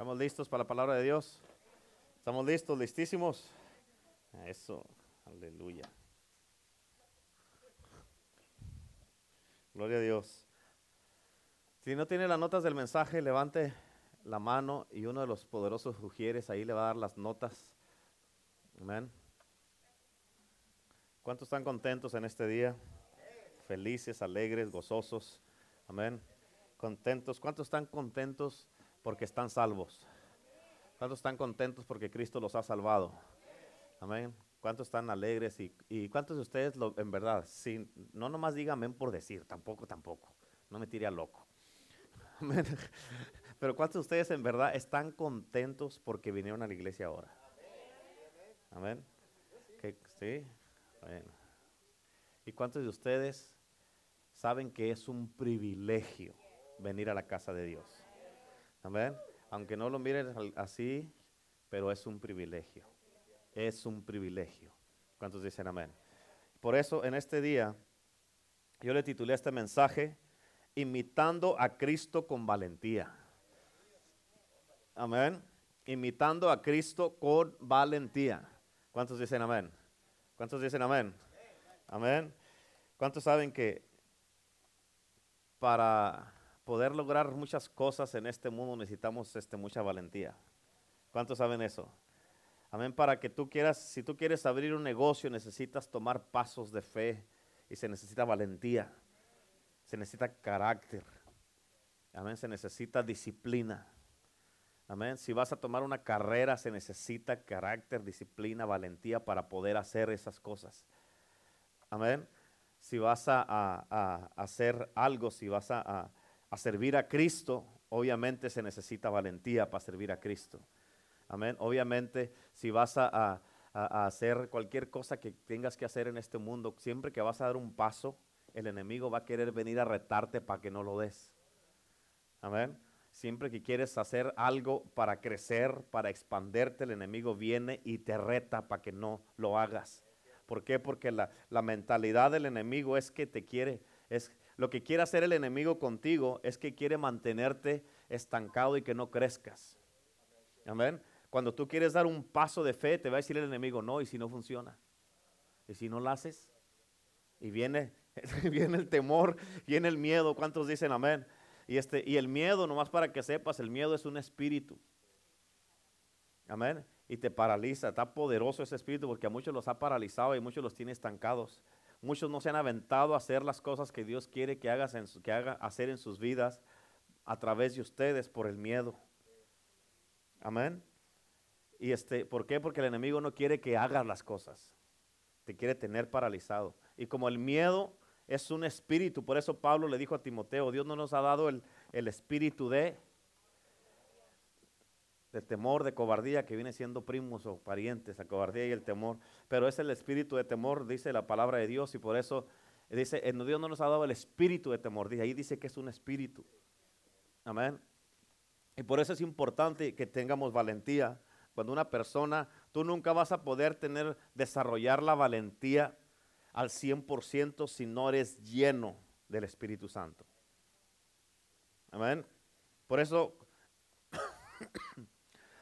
¿Estamos listos para la palabra de Dios? ¿Estamos listos, listísimos? Eso, aleluya. Gloria a Dios. Si no tiene las notas del mensaje, levante la mano y uno de los poderosos ujieres ahí le va a dar las notas. Amén. ¿Cuántos están contentos en este día? Felices, alegres, gozosos. Amén. Contentos. ¿Cuántos están contentos porque están salvos? ¿Cuántos están contentos porque Cristo los ha salvado? Amén. ¿Cuántos están alegres? Y, cuántos de ustedes, lo, en verdad, sin, no nomás digan amén por decir, tampoco, tampoco. No me tire a loco. Amén. Pero ¿cuántos de ustedes en verdad están contentos porque vinieron a la iglesia ahora? Amén. ¿Sí? Bueno. ¿Y cuántos de ustedes saben que es un privilegio venir a la casa de Dios? Amén. Aunque no lo miren así, pero es un privilegio. Es un privilegio. ¿Cuántos dicen amén? Por eso en este día yo le titulé este mensaje, Imitando a Cristo con valentía. Amén. Imitando a Cristo con valentía. ¿Cuántos dicen amén? ¿Cuántos dicen amén? Amén. ¿Cuántos saben que para poder lograr muchas cosas en este mundo necesitamos este, mucha valentía? ¿Cuántos saben eso? Amén. Para que tú quieras, si tú quieres abrir un negocio, necesitas tomar pasos de fe y se necesita valentía. Se necesita carácter. Amén. Se necesita disciplina. Amén. Si vas a tomar una carrera, se necesita carácter, disciplina, valentía para poder hacer esas cosas. Amén. Si vas a, hacer algo, si vas a, servir a Cristo, obviamente se necesita valentía para servir a Cristo. Amén. Obviamente, si vas a, hacer cualquier cosa que tengas que hacer en este mundo, siempre que vas a dar un paso, el enemigo va a querer venir a retarte para que no lo des. Amén. Siempre que quieres hacer algo para crecer, para expanderte, el enemigo viene y te reta para que no lo hagas. ¿Por qué? Porque la, mentalidad del enemigo es que te quiere, es lo que quiere hacer el enemigo contigo es que quiere mantenerte estancado y que no crezcas. Amén. Cuando tú quieres dar un paso de fe, te va a decir el enemigo, no, y si no funciona. Y si no lo haces, y viene, viene el temor, viene el miedo. ¿Cuántos dicen amén? Y, este, y el miedo, nomás para que sepas, el miedo es un espíritu. Amén. Y te paraliza. Está poderoso ese espíritu porque a muchos los ha paralizado y muchos los tiene estancados. Muchos no se han aventado a hacer las cosas que Dios quiere que, hagas en que haga hacer en sus vidas a través de ustedes por el miedo. Amén. Y este, ¿por qué? Porque el enemigo no quiere que hagas las cosas. Te quiere tener paralizado. Y como el miedo es un espíritu. Por eso Pablo le dijo a Timoteo, Dios no nos ha dado el, espíritu de, de temor, de cobardía, que viene siendo primos o parientes, la cobardía y el temor. Pero es el espíritu de temor, dice la palabra de Dios, y por eso dice, Dios no nos ha dado el espíritu de temor. Dice, ahí dice que es un espíritu. Amén. Y por eso es importante que tengamos valentía. Cuando una persona, tú nunca vas a poder tener, desarrollar la valentía al 100% si no eres lleno del Espíritu Santo. Amén. Por eso,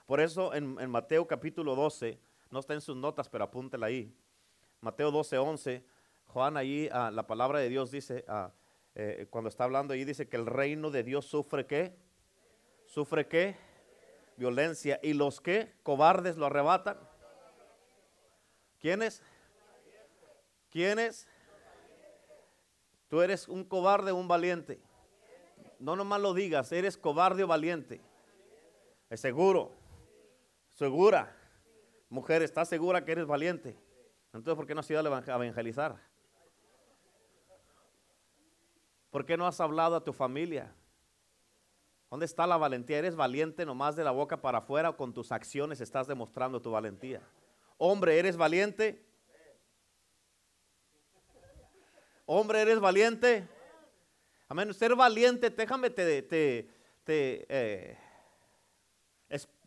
por eso en, Mateo capítulo 12, no está en sus notas, pero apúntela ahí. Mateo 12, 11, Juan ahí, ah, la palabra de Dios dice, ah, eh, cuando está hablando ahí, dice que el reino de Dios sufre qué? ¿Sufre qué? Violencia. ¿Y los que? Cobardes lo arrebatan. ¿Quiénes? ¿Quiénes? Tú eres un cobarde o un valiente. No nomás lo digas, eres cobarde o valiente. Es seguro. Segura. Mujer, ¿estás segura que eres valiente? Entonces, ¿por qué no has ido a evangelizar? ¿Por qué no has hablado a tu familia? ¿Dónde está la valentía? ¿Eres valiente nomás de la boca para afuera o con tus acciones estás demostrando tu valentía? Hombre, ¿eres valiente? Hombre, ¿eres valiente? Amén. Ser valiente, déjame te, te, eh,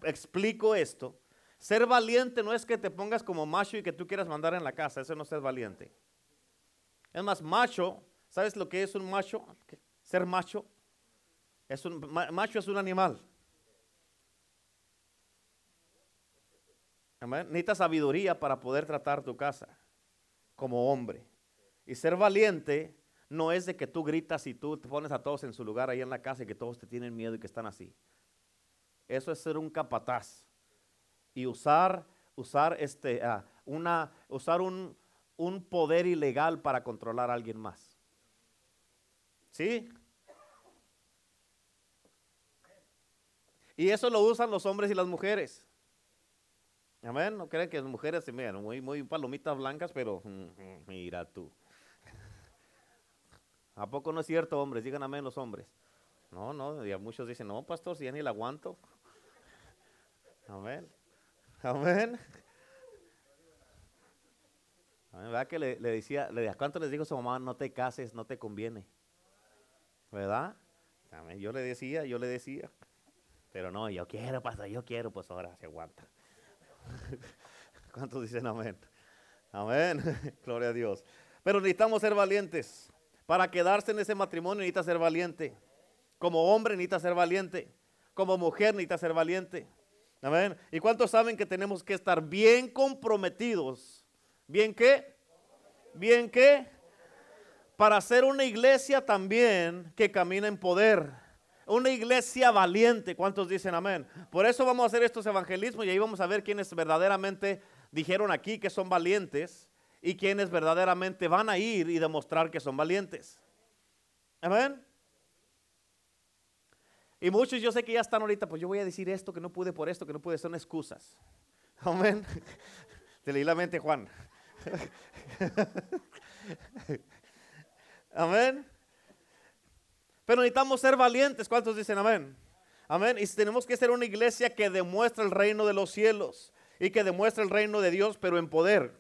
explico esto. Ser valiente no es que te pongas como macho y que tú quieras mandar en la casa. Eso no es ser valiente. Es más, macho, ¿sabes lo que es un macho? Ser macho. Es un, macho es un animal. Necesitas sabiduría para poder tratar tu casa como hombre. Y ser valiente no es de que tú gritas y tú te pones a todos en su lugar ahí en la casa y que todos te tienen miedo y que están así. Eso es ser un capataz y usar, usar este, ah, una, usar un, un poder ilegal para controlar a alguien más. ¿Sí? Y eso lo usan los hombres y las mujeres. Amén. No creen que las mujeres se miran muy, muy palomitas blancas, pero mm, mm, mira tú. ¿A poco no es cierto, hombres? Digan amén los hombres. No, no, muchos dicen, no, pastor, si ya ni la aguanto. Amén. Amén. ¿Verdad que le, decía, le, ¿cuánto les dijo su mamá? No te cases, no te conviene. ¿Verdad? Yo le decía, yo le decía. Pero no, yo quiero, pastor, yo quiero, pues ahora se aguanta. ¿Cuántos dicen amén? Amén. Gloria a Dios. Pero necesitamos ser valientes. Para quedarse en ese matrimonio necesita ser valiente. Como hombre necesita ser valiente. Como mujer necesita ser valiente. Amén. ¿Y cuántos saben que tenemos que estar bien comprometidos? ¿Bien qué? ¿Bien qué? Para ser una iglesia también que camina en poder. Una iglesia valiente. ¿Cuántos dicen amén? Por eso vamos a hacer estos evangelismos y ahí vamos a ver quiénes verdaderamente dijeron aquí que son valientes y quienes verdaderamente van a ir y demostrar que son valientes. Amén. Y muchos yo sé que ya están ahorita, pues yo voy a decir esto, que no pude por esto, que no pude, son excusas. Amén. Te leí la mente, Juan. amén. Pero necesitamos ser valientes. ¿Cuántos dicen amén? Amén. Y tenemos que ser una iglesia que demuestre el reino de los cielos y que demuestre el reino de Dios, pero en poder.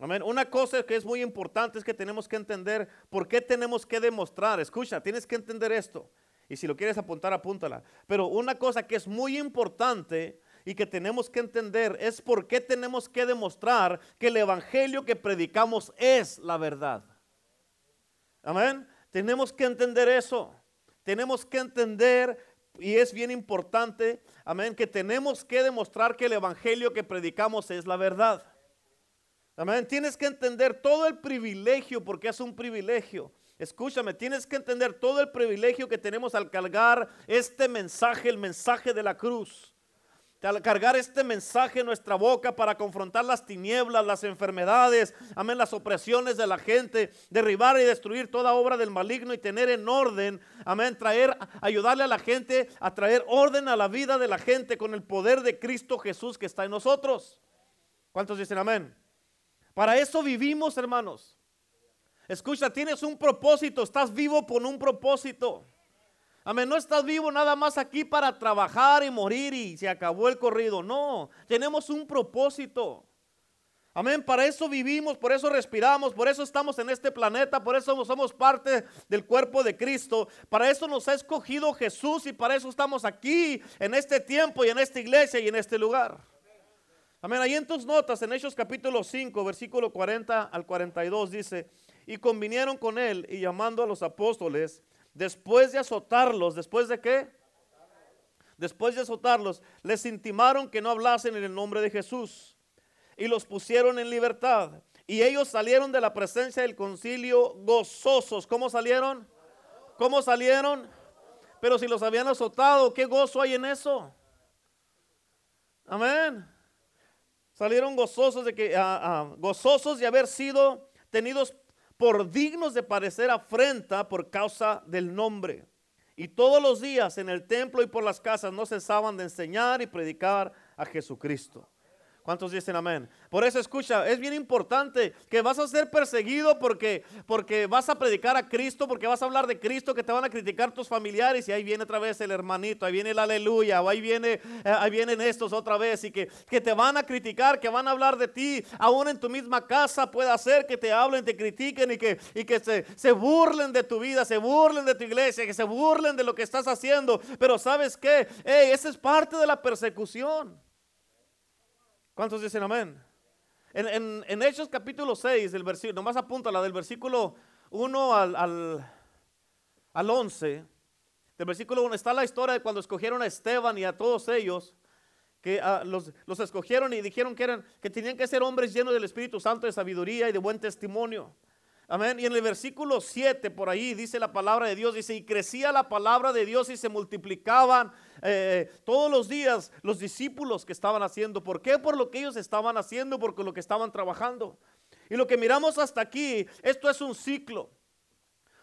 Amén. Una cosa que es muy importante es que tenemos que entender por qué tenemos que demostrar. Escucha, tienes que entender esto. Y si lo quieres apuntar, apúntala. Pero una cosa que es muy importante y que tenemos que entender es por qué tenemos que demostrar que el evangelio que predicamos es la verdad. Amén. Tenemos que entender eso. Tenemos que entender, y es bien importante, amén, que tenemos que demostrar que el evangelio que predicamos es la verdad. Amén. Tienes que entender todo el privilegio, porque es un privilegio. Escúchame, tienes que entender todo el privilegio que tenemos al cargar este mensaje, el mensaje de la cruz. Al cargar este mensaje en nuestra boca para confrontar las tinieblas, las enfermedades, amén, las opresiones de la gente, derribar y destruir toda obra del maligno y tener en orden, amén, traer, ayudarle a la gente a traer orden a la vida de la gente con el poder de Cristo Jesús que está en nosotros. ¿Cuántos dicen amén? Para eso vivimos, hermanos. Escucha, tienes un propósito, estás vivo por un propósito. Amén, no estás vivo nada más aquí para trabajar y morir y se acabó el corrido. No, tenemos un propósito. Amén, para eso vivimos, por eso respiramos, por eso estamos en este planeta, por eso somos parte del cuerpo de Cristo. Para eso nos ha escogido Jesús y para eso estamos aquí en este tiempo y en esta iglesia y en este lugar. Amén. Ahí en tus notas, en Hechos capítulo 5, versículo 40 al 42, dice, y convinieron con él y llamando a los apóstoles, después de azotarlos, después de qué? Después de azotarlos, les intimaron que no hablasen en el nombre de Jesús y los pusieron en libertad. Y ellos salieron de la presencia del concilio gozosos. ¿Cómo salieron? ¿Cómo salieron? Pero si los habían azotado, ¿qué gozo hay en eso? Amén salieron gozosos de que ah, gozosos de haber sido tenidos por dignos de parecer afrenta por causa del nombre. Y todos los días en el templo y por las casas no cesaban de enseñar y predicar a Jesucristo. ¿Cuántos dicen amén? Por eso escucha, es bien importante que vas a ser perseguido porque, porque vas a predicar a Cristo, porque vas a hablar de Cristo, que te van a criticar tus familiares y ahí viene otra vez el hermanito, ahí viene el aleluya, o ahí, viene, eh, ahí vienen estos otra vez y que, que te van a criticar, que van a hablar de ti, aún en tu misma casa puede ser que te hablen, te critiquen y que, y que se, se burlen de tu vida, se burlen de tu iglesia, que se burlen de lo que estás haciendo, pero sabes qué, hey, esa es parte de la persecución. ¿Cuántos dicen amén? En, en, Hechos capítulo 6, el versículo, nomás apunta la del versículo 1 al, al, al 11. Del versículo 1 está la historia de cuando escogieron a Esteban y a todos ellos que ah, los, los escogieron y dijeron que, eran, que tenían que ser hombres llenos del Espíritu Santo, de sabiduría y de buen testimonio. Amén. Y en el versículo 7 por ahí dice la palabra de Dios, dice, y crecía la palabra de Dios y se multiplicaban eh, todos los días los discípulos que estaban haciendo. ¿Por qué? Por lo que ellos estaban haciendo, por lo que estaban trabajando. Y lo que miramos hasta aquí, esto es un ciclo.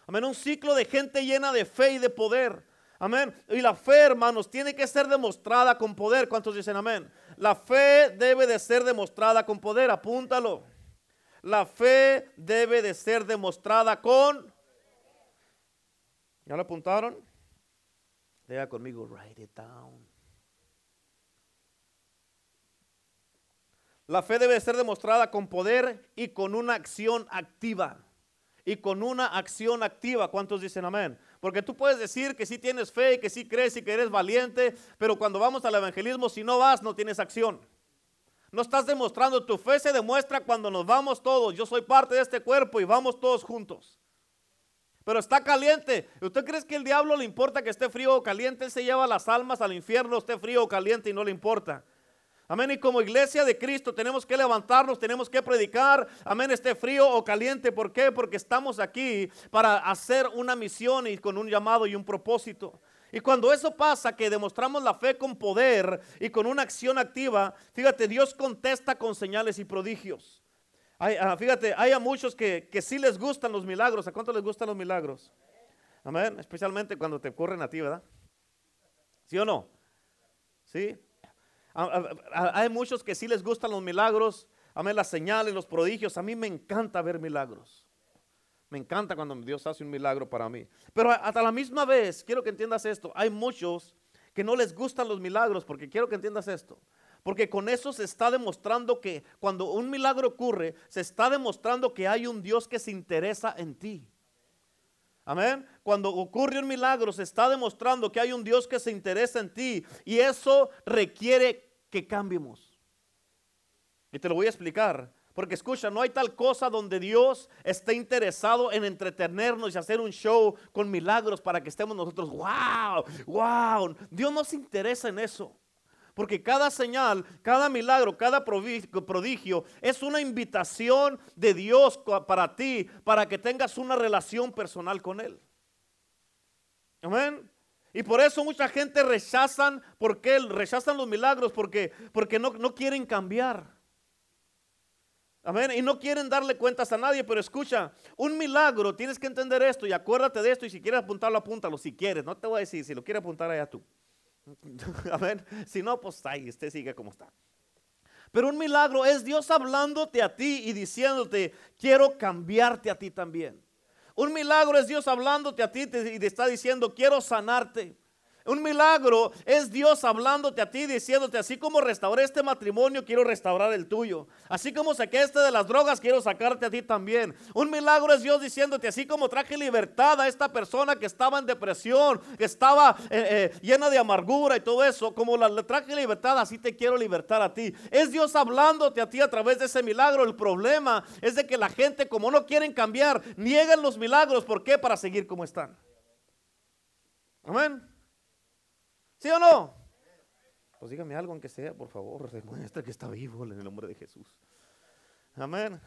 Amén, un ciclo de gente llena de fe y de poder. Amén. Y la fe, hermanos, tiene que ser demostrada con poder. ¿Cuántos dicen amén? La fe debe de ser demostrada con poder. Apúntalo. La fe debe de ser demostrada con... ¿Ya lo apuntaron? Diga conmigo, write it down. La fe debe ser demostrada con poder y con una acción activa. Y con una acción activa. ¿Cuántos dicen amén? Porque tú puedes decir que sí tienes fe y que sí crees y que eres valiente, pero cuando vamos al evangelismo, si no vas, no tienes acción. No estás demostrando, tu fe se demuestra cuando nos vamos todos. Yo soy parte de este cuerpo y vamos todos juntos. Pero está caliente. ¿Usted cree que el diablo le importa que esté frío o caliente? Él se lleva las almas al infierno, esté frío o caliente y no le importa. Amén. Y como iglesia de Cristo tenemos que levantarnos, tenemos que predicar. Amén. Esté frío o caliente. ¿Por qué? Porque estamos aquí para hacer una misión y con un llamado y un propósito. Y cuando eso pasa, que demostramos la fe con poder y con una acción activa, fíjate, Dios contesta con señales y prodigios. Ah, fíjate, hay a muchos que, que sí les gustan los milagros. ¿A cuánto les gustan los milagros? Amén. Especialmente cuando te ocurren a ti, ¿verdad? ¿Sí o no? ¿Sí? Hay muchos que sí les gustan los milagros. Amén, las señales, los prodigios. A mí me encanta ver milagros. Me encanta cuando Dios hace un milagro para mí. Pero hasta la misma vez, quiero que entiendas esto, hay muchos que no les gustan los milagros, porque quiero que entiendas esto. Porque con eso se está demostrando que cuando un milagro ocurre, se está demostrando que hay un Dios que se interesa en ti. Amén. Cuando ocurre un milagro, se está demostrando que hay un Dios que se interesa en ti. Y eso requiere que cambiemos. Y te lo voy a explicar. Porque escucha, no hay tal cosa donde Dios esté interesado en entretenernos y hacer un show con milagros para que estemos nosotros, wow, wow. Dios no se interesa en eso. Porque cada señal, cada milagro, cada prodigio es una invitación de Dios para ti, para que tengas una relación personal con Él. Amén. Y por eso mucha gente rechazan, ¿por qué? Rechazan los milagros porque, porque no, no quieren cambiar. Amén. Y no quieren darle cuentas a nadie, pero escucha, un milagro, tienes que entender esto y acuérdate de esto y si quieres apuntarlo, apúntalo si quieres. No te voy a decir, si lo quieres apuntar allá tú. Amén. Si no, pues ahí, usted sigue como está. Pero un milagro es Dios hablándote a ti y diciéndote, quiero cambiarte a ti también. Un milagro es Dios hablándote a ti y te está diciendo, quiero sanarte. Un milagro es Dios hablándote a ti, diciéndote, así como restauré este matrimonio, quiero restaurar el tuyo. Así como saqué este de las drogas, quiero sacarte a ti también. Un milagro es Dios diciéndote, así como traje libertad a esta persona que estaba en depresión, que estaba eh, eh, llena de amargura y todo eso, como la, le traje libertad, así te quiero libertar a ti. Es Dios hablándote a ti a través de ese milagro. El problema es de que la gente, como no quieren cambiar, niegan los milagros. ¿Por qué? Para seguir como están. Amén. ¿Sí o no? Pues dígame algo, aunque sea, por favor, demuestra que está vivo en el nombre de Jesús. Amén.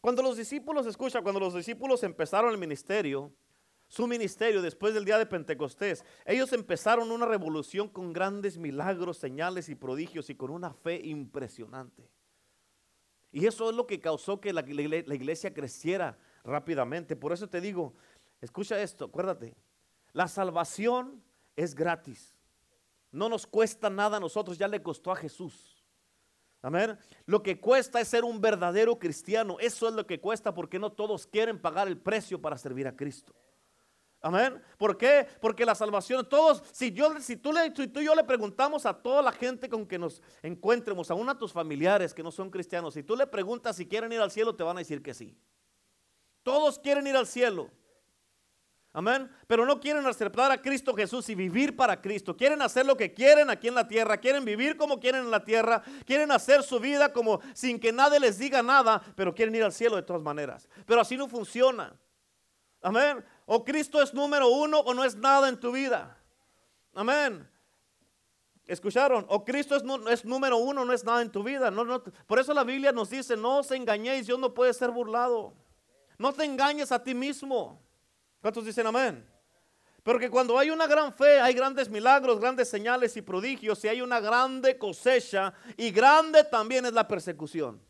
Cuando los discípulos, escucha, cuando los discípulos empezaron el ministerio, su ministerio después del día de Pentecostés, ellos empezaron una revolución con grandes milagros, señales y prodigios y con una fe impresionante. Y eso es lo que causó que la, la iglesia creciera rápidamente. Por eso te digo, escucha esto, acuérdate, la salvación es gratis. No nos cuesta nada a nosotros, ya le costó a Jesús. Amén. Lo que cuesta es ser un verdadero cristiano. Eso es lo que cuesta porque no todos quieren pagar el precio para servir a Cristo. Amén. ¿Por qué? Porque la salvación, todos, si, yo, si, tú, le, si tú y yo le preguntamos a toda la gente con que nos encuentremos, aún a tus familiares que no son cristianos, si tú le preguntas si quieren ir al cielo, te van a decir que sí. Todos quieren ir al cielo. Amén. Pero no quieren aceptar a Cristo Jesús y vivir para Cristo. Quieren hacer lo que quieren aquí en la tierra. Quieren vivir como quieren en la tierra. Quieren hacer su vida como sin que nadie les diga nada. Pero quieren ir al cielo de todas maneras. Pero así no funciona. Amén. O Cristo es número uno o no es nada en tu vida. Amén. ¿Escucharon? O Cristo es, número uno, no es nada en tu vida. No, no, por eso la Biblia nos dice, no os engañéis, Dios no puede ser burlado. No te engañes a ti mismo. ¿Cuántos dicen amén? Pero que cuando hay una gran fe, hay grandes milagros, grandes señales y prodigios, y hay una grande cosecha, y grande también es la persecución.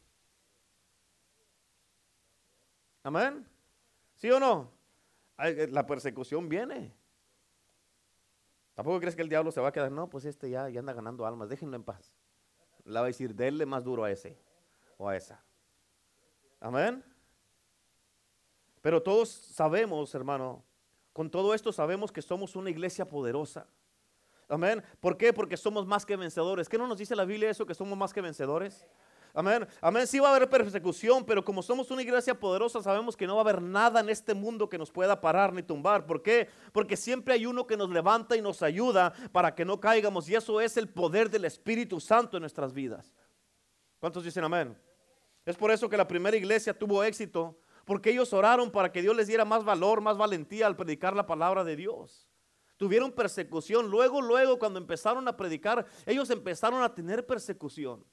Amén. ¿Sí o no? Eh, la persecución viene. Tampoco crees que el diablo se va a quedar, no, pues este ya, ya anda ganando almas, déjenlo en paz. Le va a decir, denle más duro a ese o a esa. Amén. Pero todos sabemos, hermano, con todo esto sabemos que somos una iglesia poderosa. Amén. ¿Por qué? Porque somos más que vencedores. ¿Qué no nos dice la Biblia eso, que somos más que vencedores? Amén. Amén. Sí va a haber persecución, pero como somos una iglesia poderosa, sabemos que no va a haber nada en este mundo que nos pueda parar ni tumbar. ¿Por qué? Porque siempre hay uno que nos levanta y nos ayuda para que no caigamos. Y eso es el poder del Espíritu Santo en nuestras vidas. ¿Cuántos dicen amén? Es por eso que la primera iglesia tuvo éxito, porque ellos oraron para que Dios les diera más valor, más valentía al predicar la palabra de Dios. Tuvieron persecución. Luego, luego, cuando empezaron a predicar, ellos empezaron a tener persecución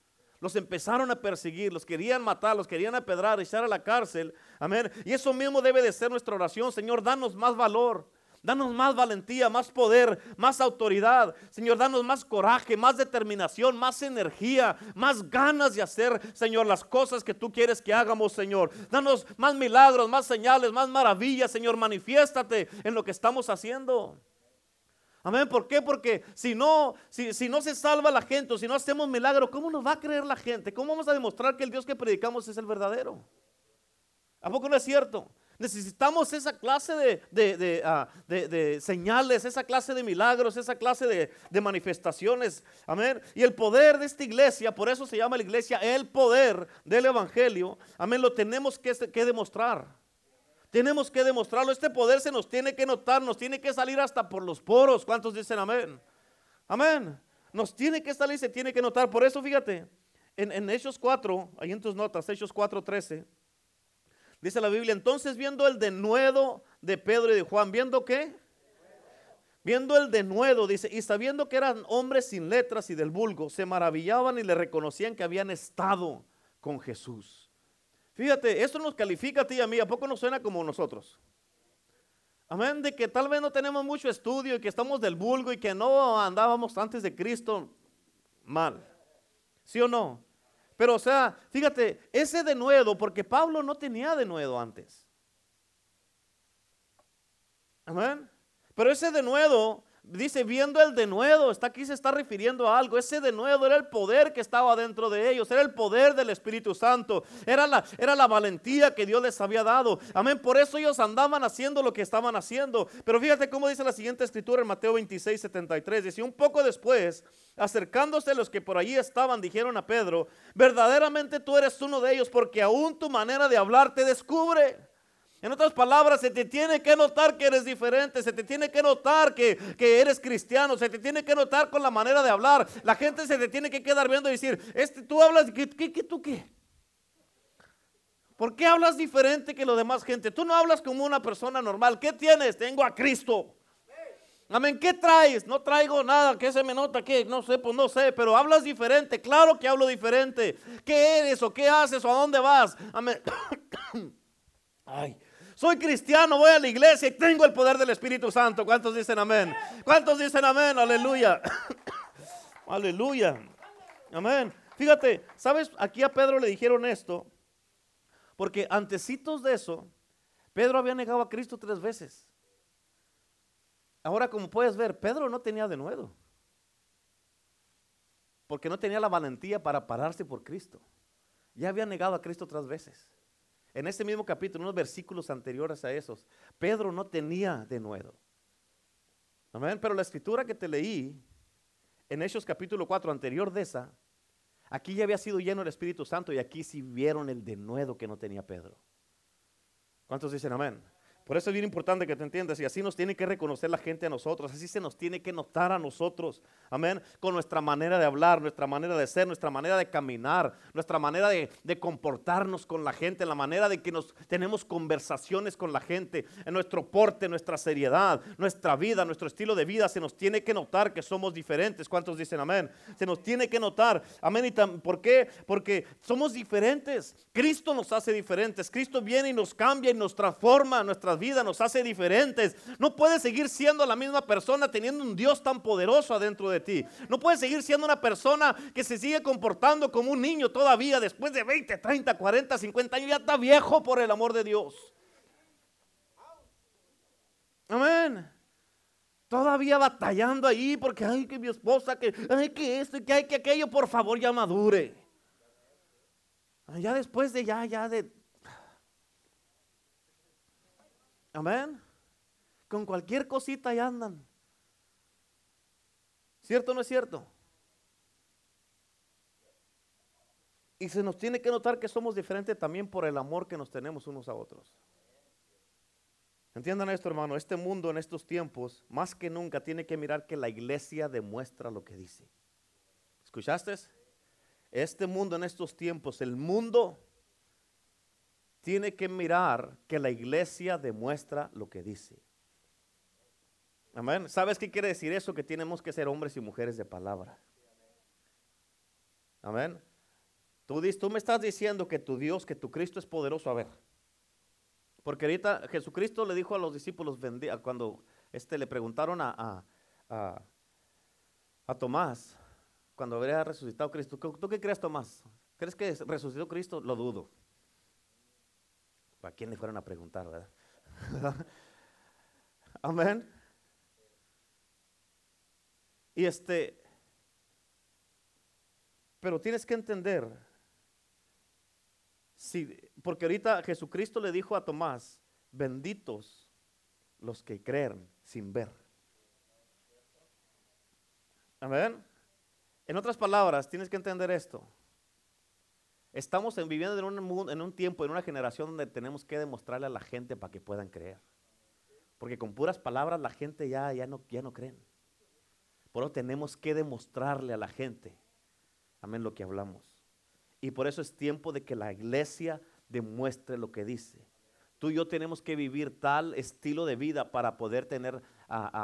los empezaron a perseguir, los querían matar, los querían apedrar, echar a la cárcel. Amén. Y eso mismo debe de ser nuestra oración. Señor, danos más valor. Danos más valentía, más poder, más autoridad. Señor, danos más coraje, más determinación, más energía, más ganas de hacer, Señor, las cosas que tú quieres que hagamos, Señor. Danos más milagros, más señales, más maravillas, Señor. Manifiéstate en lo que estamos haciendo. Amén. ¿Por qué? Porque si no, si, no se salva la gente o si no hacemos milagro, ¿cómo nos va a creer la gente? ¿Cómo vamos a demostrar que el Dios que predicamos es el verdadero? ¿A poco no es cierto? Necesitamos esa clase de, de, ah, señales, esa clase de milagros, esa clase de, manifestaciones. Amén. Y el poder de esta iglesia, por eso se llama la iglesia el poder del Evangelio. Amén. Lo tenemos que, que demostrar. Tenemos que demostrarlo. Este poder se nos tiene que notar, nos tiene que salir hasta por los poros. ¿Cuántos dicen amén? Amén. Nos tiene que salir, se tiene que notar. Por eso, fíjate, en, en Hechos 4, ahí en tus notas, Hechos 4, 13, dice la Biblia, entonces viendo el denuedo de Pedro y de Juan, ¿viendo qué? Viendo el denuedo, dice, y sabiendo que eran hombres sin letras y del vulgo, se maravillaban y le reconocían que habían estado con Jesús. Fíjate, esto nos califica a ti y a mí, ¿a poco nos suena como nosotros? Amén, de que tal vez no tenemos mucho estudio y que estamos del vulgo y que no andábamos antes de Cristo mal. ¿Sí o no? Pero o sea, fíjate, ese denuedo, porque Pablo no tenía denuedo antes. Amén. Pero ese denuedo dice, viendo el denuedo, está aquí se está refiriendo a algo. Ese denuedo era el poder que estaba dentro de ellos, era el poder del Espíritu Santo, era la, era la valentía que Dios les había dado. Amén, por eso ellos andaban haciendo lo que estaban haciendo. Pero fíjate cómo dice la siguiente escritura en Mateo 26, 73. Dice, un poco después, acercándose los que por allí estaban, dijeron a Pedro, verdaderamente tú eres uno de ellos porque aún tu manera de hablar te descubre. En otras palabras, se te tiene que notar que eres diferente, se te tiene que notar que, eres cristiano, se te tiene que notar con la manera de hablar. La gente se te tiene que quedar viendo y decir, este, tú hablas, ¿qué, qué, tú qué? ¿Por qué hablas diferente que la demás gente? Tú no hablas como una persona normal. ¿Qué tienes? Tengo a Cristo. Amén. ¿Qué traes? No traigo nada. ¿Qué se me nota? ¿Qué? No sé, pues no sé. Pero hablas diferente. Claro que hablo diferente. ¿Qué eres o qué haces o a dónde vas? Amén. Ay. Soy cristiano, voy a la iglesia y tengo el poder del Espíritu Santo. ¿Cuántos dicen amén? ¿Cuántos dicen amén? Aleluya. Aleluya. Amén. Fíjate, ¿sabes? Aquí a Pedro le dijeron esto, porque antecitos de eso, Pedro había negado a Cristo tres veces. Ahora, como puedes ver, Pedro no tenía de nuevo, porque no tenía la valentía para pararse por Cristo. Ya había negado a Cristo tres veces. En este mismo capítulo, unos versículos anteriores a esos, Pedro no tenía de nuevo. Amén. Pero la escritura que te leí en Hechos capítulo 4, anterior de esa, aquí ya había sido lleno el Espíritu Santo y aquí sí vieron el denuedo que no tenía Pedro. ¿Cuántos dicen amén? Por eso es bien importante que te entiendas y así nos tiene que reconocer la gente a nosotros, así se nos tiene que notar a nosotros, amén, con nuestra manera de hablar, nuestra manera de ser, nuestra manera de caminar, nuestra manera de, comportarnos con la gente, la manera de que nos tenemos conversaciones con la gente, en nuestro porte, nuestra seriedad, nuestra vida, nuestro estilo de vida, se nos tiene que notar que somos diferentes. ¿Cuántos dicen amén? Se nos tiene que notar, amén. ¿Y por qué? Porque somos diferentes. Cristo nos hace diferentes. Cristo viene y nos cambia y nos transforma nuestras vida nos hace diferentes. No puedes seguir siendo la misma persona teniendo un Dios tan poderoso adentro de ti. No puedes seguir siendo una persona que se sigue comportando como un niño todavía después de 20, 30, 40, 50 años. Ya está viejo por el amor de Dios. Amén. Todavía batallando ahí porque, ay, que mi esposa, que, ay, que esto, que hay que aquello, por favor, ya madure. Ya después de ya, ya de Amén. Con cualquier cosita ya andan. ¿Cierto o no es cierto? Y se nos tiene que notar que somos diferentes también por el amor que nos tenemos unos a otros. Entiendan esto, hermano. Este mundo en estos tiempos, más que nunca, tiene que mirar que la iglesia demuestra lo que dice. ¿Escuchaste? Este mundo en estos tiempos, el mundo tiene que mirar que la iglesia demuestra lo que dice. Amén. ¿Sabes qué quiere decir eso? Que tenemos que ser hombres y mujeres de palabra. Amén. Tú, tú me estás diciendo que tu Dios, que tu Cristo es poderoso. A ver. Porque ahorita Jesucristo le dijo a los discípulos, cuando este, le preguntaron a, a, a, Tomás, cuando habría resucitado Cristo, ¿tú qué crees, Tomás? ¿Crees que resucitó Cristo? Lo dudo. ¿A quién le fueron a preguntar, verdad? Amén. Y este, pero tienes que entender, si, porque ahorita Jesucristo le dijo a Tomás, benditos los que creen sin ver. Amén. En otras palabras, tienes que entender esto. Estamos viviendo en un, en un tiempo, en una generación donde tenemos que demostrarle a la gente para que puedan creer. Porque con puras palabras la gente ya, ya, no, ya no creen. Por eso tenemos que demostrarle a la gente, amén, lo que hablamos. Y por eso es tiempo de que la iglesia demuestre lo que dice. Tú y yo tenemos que vivir tal estilo de vida para poder tener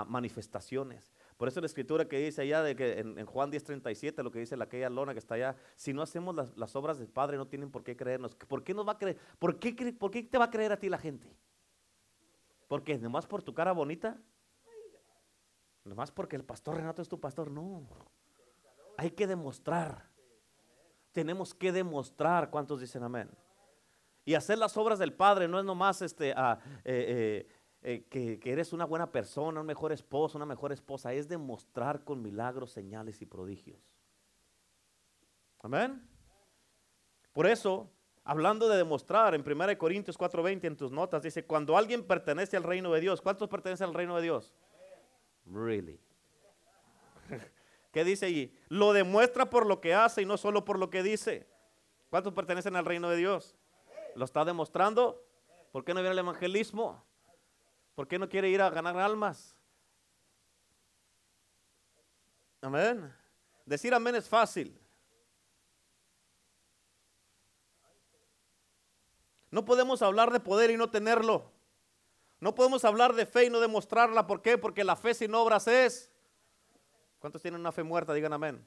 manifestaciones. Por eso la escritura que dice allá de que en, Juan 10:37, lo que dice la aquella lona que está allá, si no hacemos las, obras del Padre no tienen por qué creernos. ¿Por qué nos va a creer? ¿Por qué, ¿Por qué te va a creer a ti la gente? ¿Porque nomás por tu cara bonita? ¿Nomás porque el pastor Renato es tu pastor? No. Hay que demostrar. Tenemos que demostrar. ¿Cuántos dicen amén? Y hacer las obras del Padre no es nomás este, ah, eh, eh, eh, que, eres una buena persona, un mejor esposo, una mejor esposa, es demostrar con milagros, señales y prodigios. Amén. Por eso, hablando de demostrar, en 1 Corintios 4:20 en tus notas dice, cuando alguien pertenece al reino de Dios, ¿cuántos pertenecen al reino de Dios? Really. ¿Qué dice allí? Lo demuestra por lo que hace y no solo por lo que dice. ¿Cuántos pertenecen al reino de Dios? ¿Lo está demostrando? ¿Por qué no viene el evangelismo? ¿Por qué no quiere ir a ganar almas? Amén. Decir amén es fácil. No podemos hablar de poder y no tenerlo. No podemos hablar de fe y no demostrarla. ¿Por qué? Porque la fe sin obras es. ¿Cuántos tienen una fe muerta? Digan amén.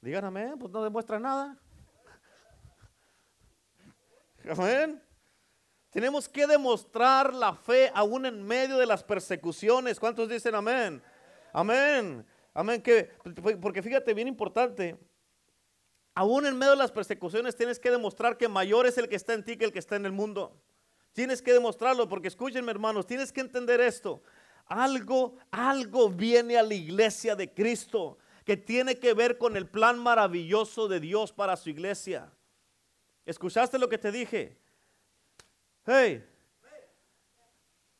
Digan amén, pues no demuestra nada. Amén. Tenemos que demostrar la fe aún en medio de las persecuciones. ¿Cuántos dicen amén? Amén. Amén. Que, porque fíjate, bien importante. Aún en medio de las persecuciones tienes que demostrar que mayor es el que está en ti que el que está en el mundo. Tienes que demostrarlo porque escúchenme hermanos, tienes que entender esto. Algo, algo viene a la iglesia de Cristo que tiene que ver con el plan maravilloso de Dios para su iglesia. ¿Escuchaste lo que te dije? Hey,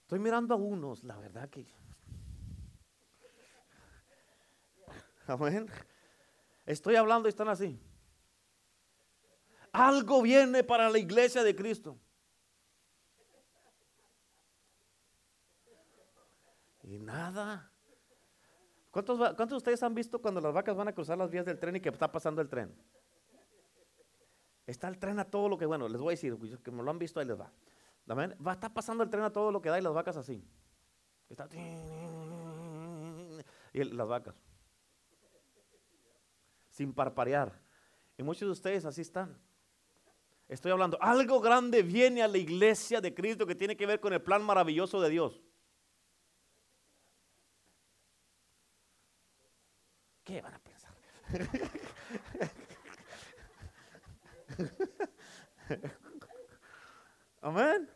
estoy mirando a unos, la verdad que. Amén. Estoy hablando y están así. Algo viene para la iglesia de Cristo. Y nada. ¿Cuántos, ¿Cuántos de ustedes han visto cuando las vacas van a cruzar las vías del tren y que está pasando el tren? Está el tren a todo lo que, bueno, les voy a decir, pues, que me lo han visto, ahí les va. Amén. Va, está pasando el tren a todo lo que da y las vacas así. Está, y las vacas. Sin parparear. Y muchos de ustedes así están. Estoy hablando, algo grande viene a la iglesia de Cristo que tiene que ver con el plan maravilloso de Dios. ¿Qué van a pensar? Amén.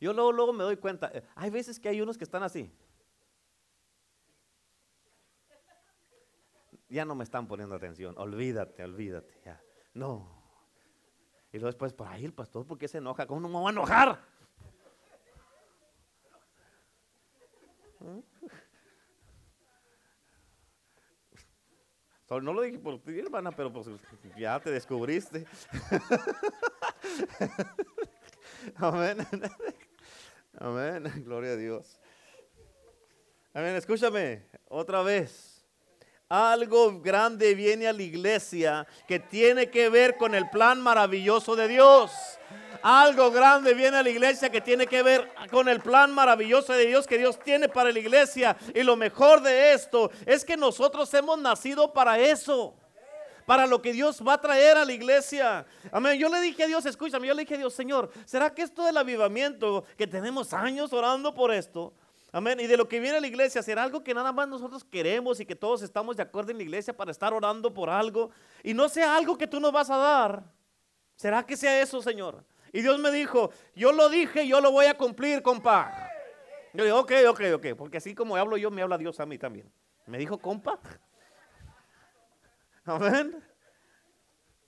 Yo luego, luego me doy cuenta, eh, hay veces que hay unos que están así. Ya no me están poniendo atención, olvídate, olvídate, ya. No. Y luego después, por ahí el pastor, ¿por qué se enoja? ¿Cómo no me va a enojar? So, No lo dije por ti, hermana, pero pues ya te descubriste. Amén. Amén. Gloria a Dios. Amén. Escúchame otra vez. Algo grande viene a la iglesia que tiene que ver con el plan maravilloso de Dios. Algo grande viene a la iglesia que tiene que ver con el plan maravilloso de Dios que Dios tiene para la iglesia. Y lo mejor de esto es que nosotros hemos nacido para eso para lo que Dios va a traer a la iglesia. Amén. Yo le dije a Dios, escúchame, yo le dije a Dios, Señor, ¿será que esto del avivamiento, que tenemos años orando por esto? Amén. Y de lo que viene a la iglesia, ¿será algo que nada más nosotros queremos y que todos estamos de acuerdo en la iglesia para estar orando por algo? Y no sea algo que tú nos vas a dar. ¿Será que sea eso, Señor? Y Dios me dijo, yo lo dije, yo lo voy a cumplir, compa. Yo digo, ok, ok, ok, porque así como hablo yo, me habla Dios a mí también. Me dijo, compa. Amén.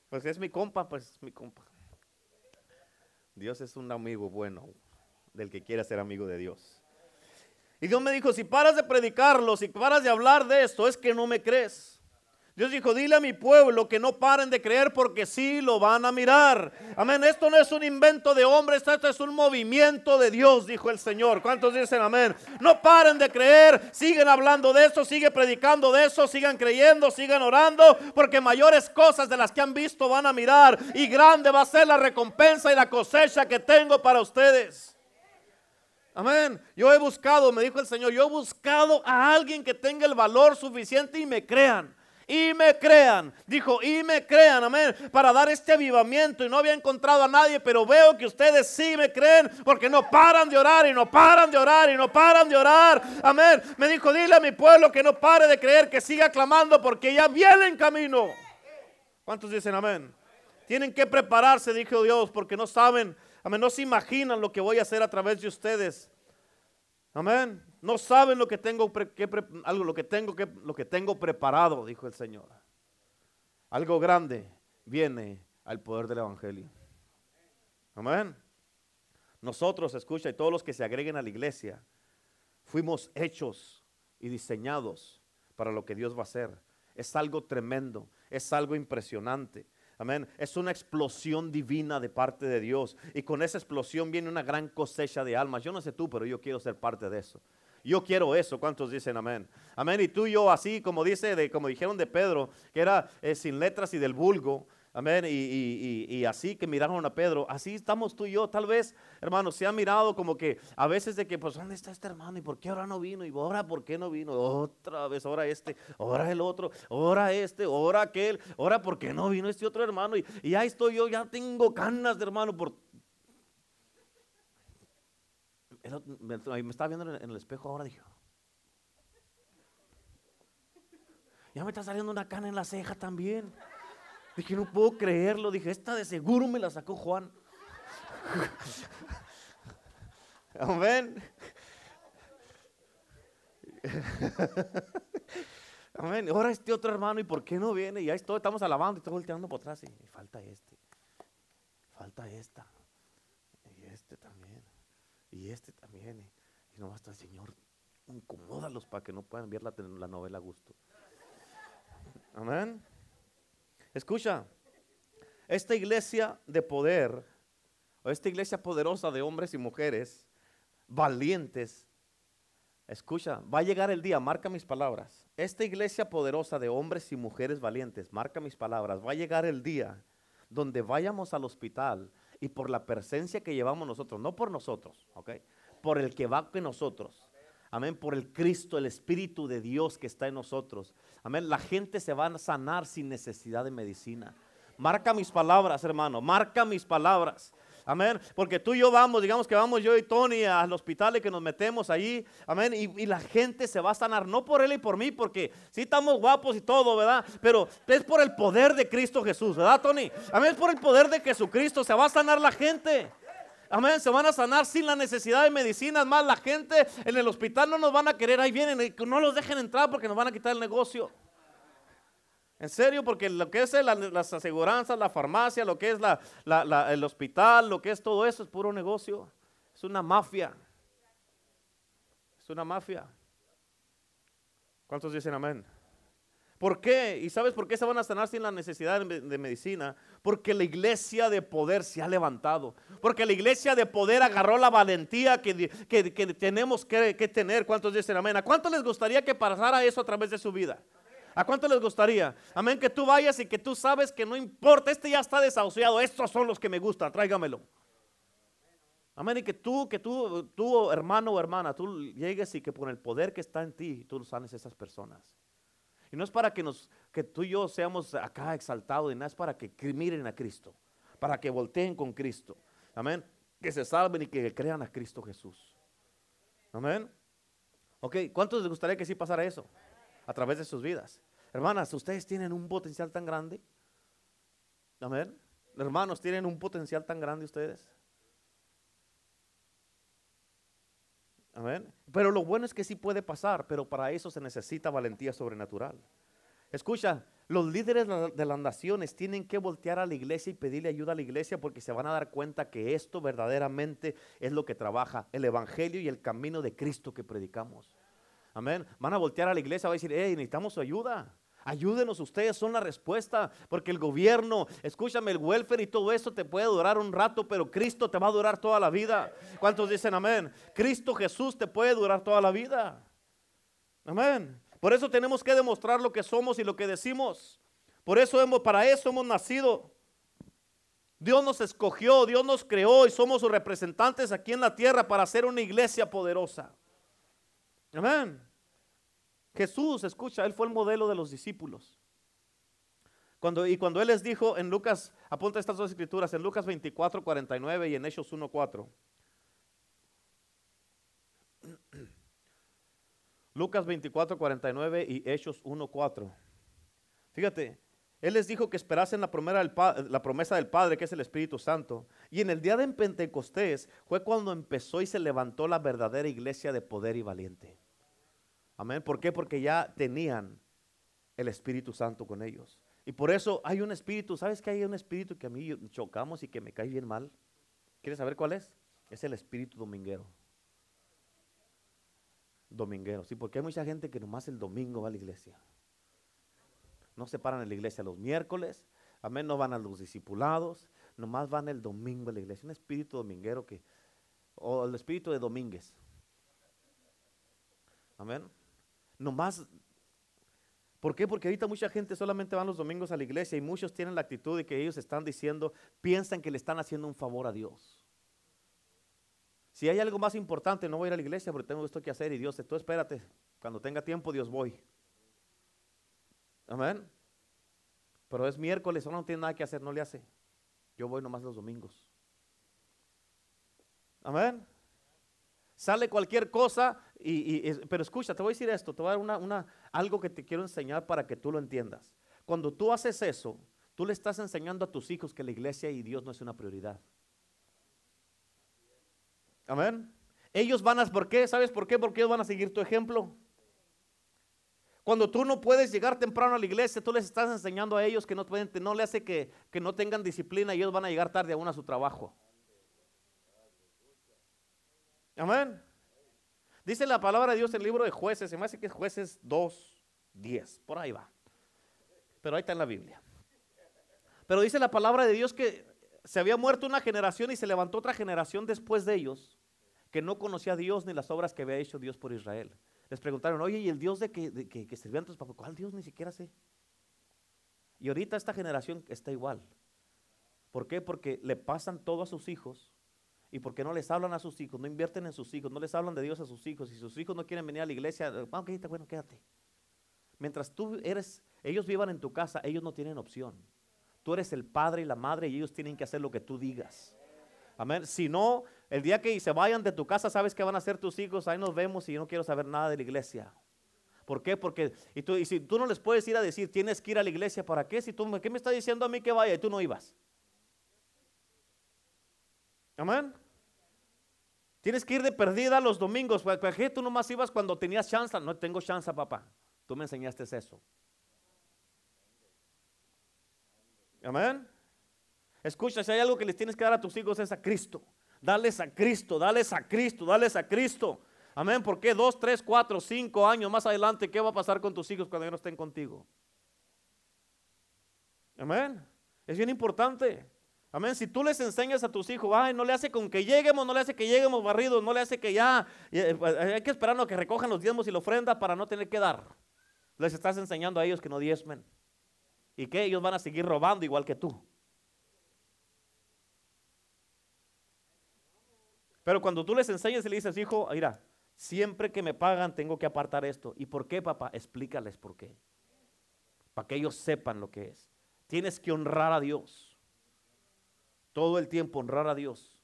Pues es mi compa, pues es mi compa. Dios es un amigo bueno del que quiera ser amigo de Dios. Y Dios me dijo, si paras de predicarlo, si paras de hablar de esto, es que no me crees. Dios dijo, dile a mi pueblo que no paren de creer porque sí lo van a mirar. Amén. Esto no es un invento de hombres, esto es un movimiento de Dios, dijo el Señor. ¿Cuántos dicen amén? No paren de creer, siguen hablando de eso, sigue predicando de eso, sigan creyendo, sigan orando, porque mayores cosas de las que han visto van a mirar y grande va a ser la recompensa y la cosecha que tengo para ustedes. Amén. Yo he buscado, me dijo el Señor, yo he buscado a alguien que tenga el valor suficiente y me crean. Y me crean, dijo, y me crean, amén, para dar este avivamiento. Y no había encontrado a nadie, pero veo que ustedes sí me creen, porque no paran de orar y no paran de orar y no paran de orar. Amén. Me dijo, dile a mi pueblo que no pare de creer, que siga clamando, porque ya viene en camino. ¿Cuántos dicen amén? Tienen que prepararse, dijo Dios, porque no saben, amén, no se imaginan lo que voy a hacer a través de ustedes. Amén. No saben lo que tengo que algo lo que tengo que lo que tengo preparado, dijo el Señor. Algo grande viene al poder del evangelio. Amén. Nosotros, escucha, y todos los que se agreguen a la iglesia, fuimos hechos y diseñados para lo que Dios va a hacer. Es algo tremendo, es algo impresionante. Amén. Es una explosión divina de parte de Dios. Y con esa explosión viene una gran cosecha de almas. Yo no sé tú, pero yo quiero ser parte de eso. Yo quiero eso. ¿Cuántos dicen amén? Amén. Y tú y yo así, como dice, de, como dijeron de Pedro, que era eh, sin letras y del vulgo. Amén. Y, y- así que miraron a Pedro. Así estamos tú y yo. Tal vez, hermano, se ha mirado como que a veces de que, pues, ¿dónde está este hermano? ¿Y por qué ahora no vino? ¿Y ahora por qué no vino? Otra vez, ahora este, ahora el otro, ahora este, ahora aquel, ahora por qué no vino este otro hermano. Y, y ya estoy yo, ya tengo ganas de hermano por... Me, estaba viendo en el, espejo ahora, dije, ya me está saliendo una cana en la ceja también. Dije, no puedo creerlo. Dije, esta de seguro me la sacó Juan. Amén. Amén. Ahora este otro hermano, ¿y por qué no viene? Y ahí estoy, estamos alabando y estoy volteando por atrás. Y falta este. Falta esta. Y este también. Y también. Y, y está el Señor. Incomódalos para que no puedan ver la, la novela a gusto. Amén. Escucha, esta iglesia de poder, o esta iglesia poderosa de hombres y mujeres, valientes, Escucha, va a llegar el día, marca mis palabras. Esta iglesia poderosa de hombres y mujeres valientes, marca mis palabras, va a llegar el día donde vayamos al hospital y por la presencia que llevamos nosotros, no por nosotros, ¿ok? Por el que va con nosotros. Amén, por el Cristo, el Espíritu de Dios que está en nosotros. Amén, la gente se va a sanar sin necesidad de medicina. Marca mis palabras, hermano, marca mis palabras. Amén. Porque tú y yo vamos, digamos que vamos yo y Tony al hospital y que nos metemos allí. Amén. Y, la gente se va a sanar, no por él y por mí, porque sí estamos guapos y todo, ¿verdad? Pero es por el poder de Cristo Jesús, ¿verdad, Tony? Amén. Es por el poder de Jesucristo. Se va a sanar la gente. Amén, se van a sanar sin la necesidad de medicinas. Más la gente en el hospital no nos van a querer. Ahí vienen, no los dejen entrar porque nos van a quitar el negocio. En serio, porque lo que es las aseguranzas, la farmacia, lo que es el hospital, lo que es todo eso es puro negocio. Es una mafia. Es una mafia. ¿Cuántos dicen amén? ¿Por qué? ¿Y sabes por qué se van a sanar sin la necesidad de medicina? Porque la iglesia de poder se ha levantado. Porque la iglesia de poder agarró la valentía que, tenemos que, que, tener. ¿Cuántos dicen amén? ¿A cuánto les gustaría que pasara eso a través de su vida? ¿A cuánto les gustaría? Amén, que tú vayas y que tú sabes que no importa, este ya está desahuciado, estos son los que me gustan, tráigamelo. Amén, y que tú, que tú, tú hermano o hermana, tú llegues y que por el poder que está en ti, tú sanes a esas personas. Y no es para que, nos, que tú y yo seamos acá exaltados, y nada, es para que miren a Cristo, para que volteen con Cristo. Amén, que se salven y que crean a Cristo Jesús. Amén. Ok, ¿cuántos les gustaría que sí pasara eso? A través de sus vidas. Hermanas, ustedes tienen un potencial tan grande. Amén. Hermanos, tienen un potencial tan grande ustedes. Amén. Pero lo bueno es que sí puede pasar, pero para eso se necesita valentía sobrenatural. Escucha, los líderes de las naciones tienen que voltear a la iglesia y pedirle ayuda a la iglesia porque se van a dar cuenta que esto verdaderamente es lo que trabaja, el evangelio y el camino de Cristo que predicamos. Amén. Van a voltear a la iglesia y van a decir, hey, necesitamos su ayuda. Ayúdenos, ustedes son la respuesta, porque el gobierno, escúchame, el welfare y todo eso te puede durar un rato, pero Cristo te va a durar toda la vida. ¿Cuántos dicen amén? Cristo Jesús te puede durar toda la vida. Amén. Por eso tenemos que demostrar lo que somos y lo que decimos. Por eso hemos, para eso hemos nacido. Dios nos escogió, Dios nos creó y somos sus representantes aquí en la tierra para hacer una iglesia poderosa. Amén. Jesús, escucha, Él fue el modelo de los discípulos. Cuando, y cuando Él les dijo en Lucas, apunta estas dos escrituras, en Lucas 24, 49 y en Hechos 1, 4. Lucas 24, 49 y Hechos 1, 4. Fíjate, Él les dijo que esperasen la, la promesa del Padre, que es el Espíritu Santo. Y en el día de Pentecostés fue cuando empezó y se levantó la verdadera iglesia de poder y valiente. Amén. ¿Por qué? Porque ya tenían el Espíritu Santo con ellos. Y por eso hay un espíritu, ¿sabes que hay un espíritu que a mí chocamos y que me cae bien mal? ¿Quieres saber cuál es? Es el espíritu dominguero. Dominguero, sí, porque hay mucha gente que nomás el domingo va a la iglesia. No se paran en la iglesia los miércoles, amén, no van a los discipulados, nomás van el domingo a la iglesia. Un espíritu dominguero que, o el espíritu de Domínguez. Amén. Nomás, ¿por qué? Porque ahorita mucha gente solamente va los domingos a la iglesia y muchos tienen la actitud de que ellos están diciendo, piensan que le están haciendo un favor a Dios. Si hay algo más importante, no voy a ir a la iglesia porque tengo esto que hacer y Dios, tú espérate, cuando tenga tiempo Dios voy. Amén. Pero es miércoles, solo no tiene nada que hacer, no le hace. Yo voy nomás los domingos. Amén. Sale cualquier cosa, y, pero escucha, te voy a decir esto, te voy a dar una, una, algo que te quiero enseñar para que tú lo entiendas. Cuando tú haces eso, tú le estás enseñando a tus hijos que la iglesia y Dios no es una prioridad. Amén. Ellos van a, ¿por qué? ¿Sabes por qué? Ellos van a seguir tu ejemplo. Cuando tú no puedes llegar temprano a la iglesia, tú les estás enseñando a ellos que no, pueden, no le hace que, que no tengan disciplina y ellos van a llegar tarde aún a su trabajo. Amén. Dice la palabra de Dios en el libro de jueces, se me hace que es jueces 2, 10, por ahí va. Pero ahí está en la Biblia. Pero dice la palabra de Dios que se había muerto una generación y se levantó otra generación después de ellos, que no conocía a Dios ni las obras que había hecho Dios por Israel. Les preguntaron, oye, ¿y el Dios de que, de que, que servían? ¿Cuál Dios? Ni siquiera sé. Y ahorita esta generación está igual. ¿Por qué? Porque le pasan todo a sus hijos y porque no les hablan a sus hijos, no invierten en sus hijos, no les hablan de Dios a sus hijos. Y sus hijos no quieren venir a la iglesia, ah, ok, bueno, quédate. Mientras tú eres, ellos vivan en tu casa, ellos no tienen opción. Tú eres el padre y la madre y ellos tienen que hacer lo que tú digas. Amén. Si no, el día que se vayan de tu casa, sabes que van a ser tus hijos, ahí nos vemos y yo no quiero saber nada de la iglesia. ¿Por qué? Porque, y, tú, y si tú no les puedes ir a decir, tienes que ir a la iglesia, ¿para qué? Si tú, ¿qué me está diciendo a mí que vaya y tú no ibas? Amén. Tienes que ir de perdida los domingos. ¿Para qué tú nomás ibas cuando tenías chance? No tengo chance, papá. Tú me enseñaste eso. Amén. Escucha, si hay algo que les tienes que dar a tus hijos es a Cristo. Dales a Cristo, dales a Cristo, dales a Cristo. Amén. ¿Por qué? Dos, tres, cuatro, cinco años más adelante, ¿qué va a pasar con tus hijos cuando ya no estén contigo? Amén. Es bien importante. Amén. Si tú les enseñas a tus hijos, ay, no le hace con que lleguemos, no le hace que lleguemos barridos, no le hace que ya, eh, hay que esperar a que recojan los diezmos y la ofrenda para no tener que dar. Les estás enseñando a ellos que no diezmen. Y que ellos van a seguir robando igual que tú. Pero cuando tú les enseñas y le dices, hijo, mira, siempre que me pagan tengo que apartar esto. ¿Y por qué, papá? Explícales por qué. Para que ellos sepan lo que es. Tienes que honrar a Dios. Todo el tiempo honrar a Dios.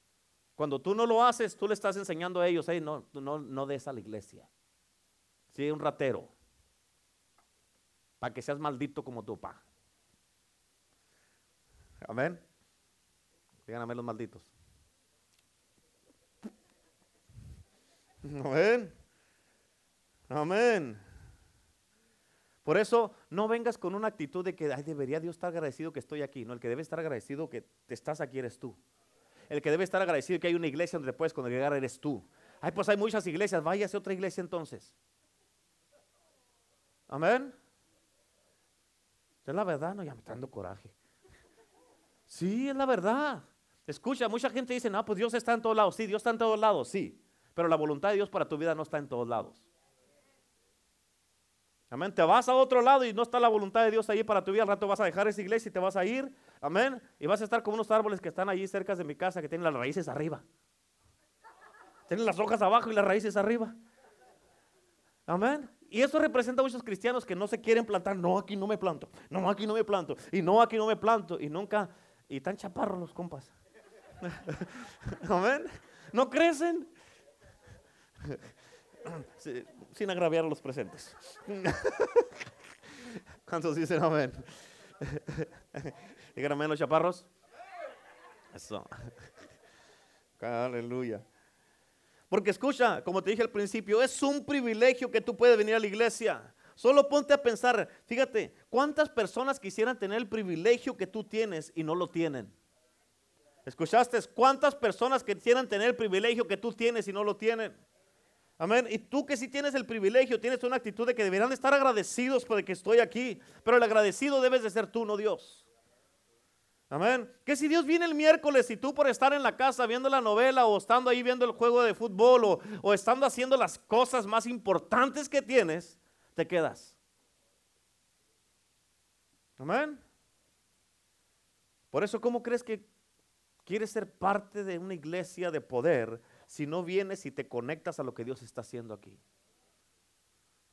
Cuando tú no lo haces, tú le estás enseñando a ellos, hey, no, no, no des a la iglesia. Si un ratero. Para que seas maldito como tu papá. Amén. Díganme los malditos. Amén. Amén. Por eso no vengas con una actitud de que Ay, debería Dios estar agradecido que estoy aquí. No, el que debe estar agradecido que te estás aquí eres tú. El que debe estar agradecido que hay una iglesia donde puedes congregar eres tú. Ay, pues hay muchas iglesias, váyase a otra iglesia entonces. Amén. Es la verdad, no, ya me dando coraje. Sí, es la verdad. Escucha, mucha gente dice, no, pues Dios está en todos lados. Sí, Dios está en todos lados, sí. Pero la voluntad de Dios para tu vida no está en todos lados. Amén. Te vas a otro lado y no está la voluntad de Dios ahí para tu vida. Al rato vas a dejar esa iglesia y te vas a ir. Amén. Y vas a estar como unos árboles que están allí cerca de mi casa que tienen las raíces arriba. Tienen las hojas abajo y las raíces arriba. Amén. Y eso representa a muchos cristianos que no se quieren plantar. No, aquí no me planto. No, aquí no me planto. Y no, aquí no me planto. Y nunca. Y tan chaparros los compas. Amén. No crecen. sin agraviar a los presentes. ¿Cuántos dicen amén? Digan amén los chaparros. Eso. Aleluya. Porque escucha, como te dije al principio, es un privilegio que tú puedes venir a la iglesia. Solo ponte a pensar, fíjate, ¿cuántas personas quisieran tener el privilegio que tú tienes y no lo tienen? ¿Escuchaste? ¿Cuántas personas quisieran tener el privilegio que tú tienes y no lo tienen? Amén. Y tú que sí tienes el privilegio, tienes una actitud de que deberán estar agradecidos por que estoy aquí. Pero el agradecido debes de ser tú, no Dios. Amén. Que si Dios viene el miércoles y tú por estar en la casa viendo la novela o estando ahí viendo el juego de fútbol o, o estando haciendo las cosas más importantes que tienes, te quedas. Amén. Por eso, ¿cómo crees que quieres ser parte de una iglesia de poder si no vienes y te conectas a lo que Dios está haciendo aquí.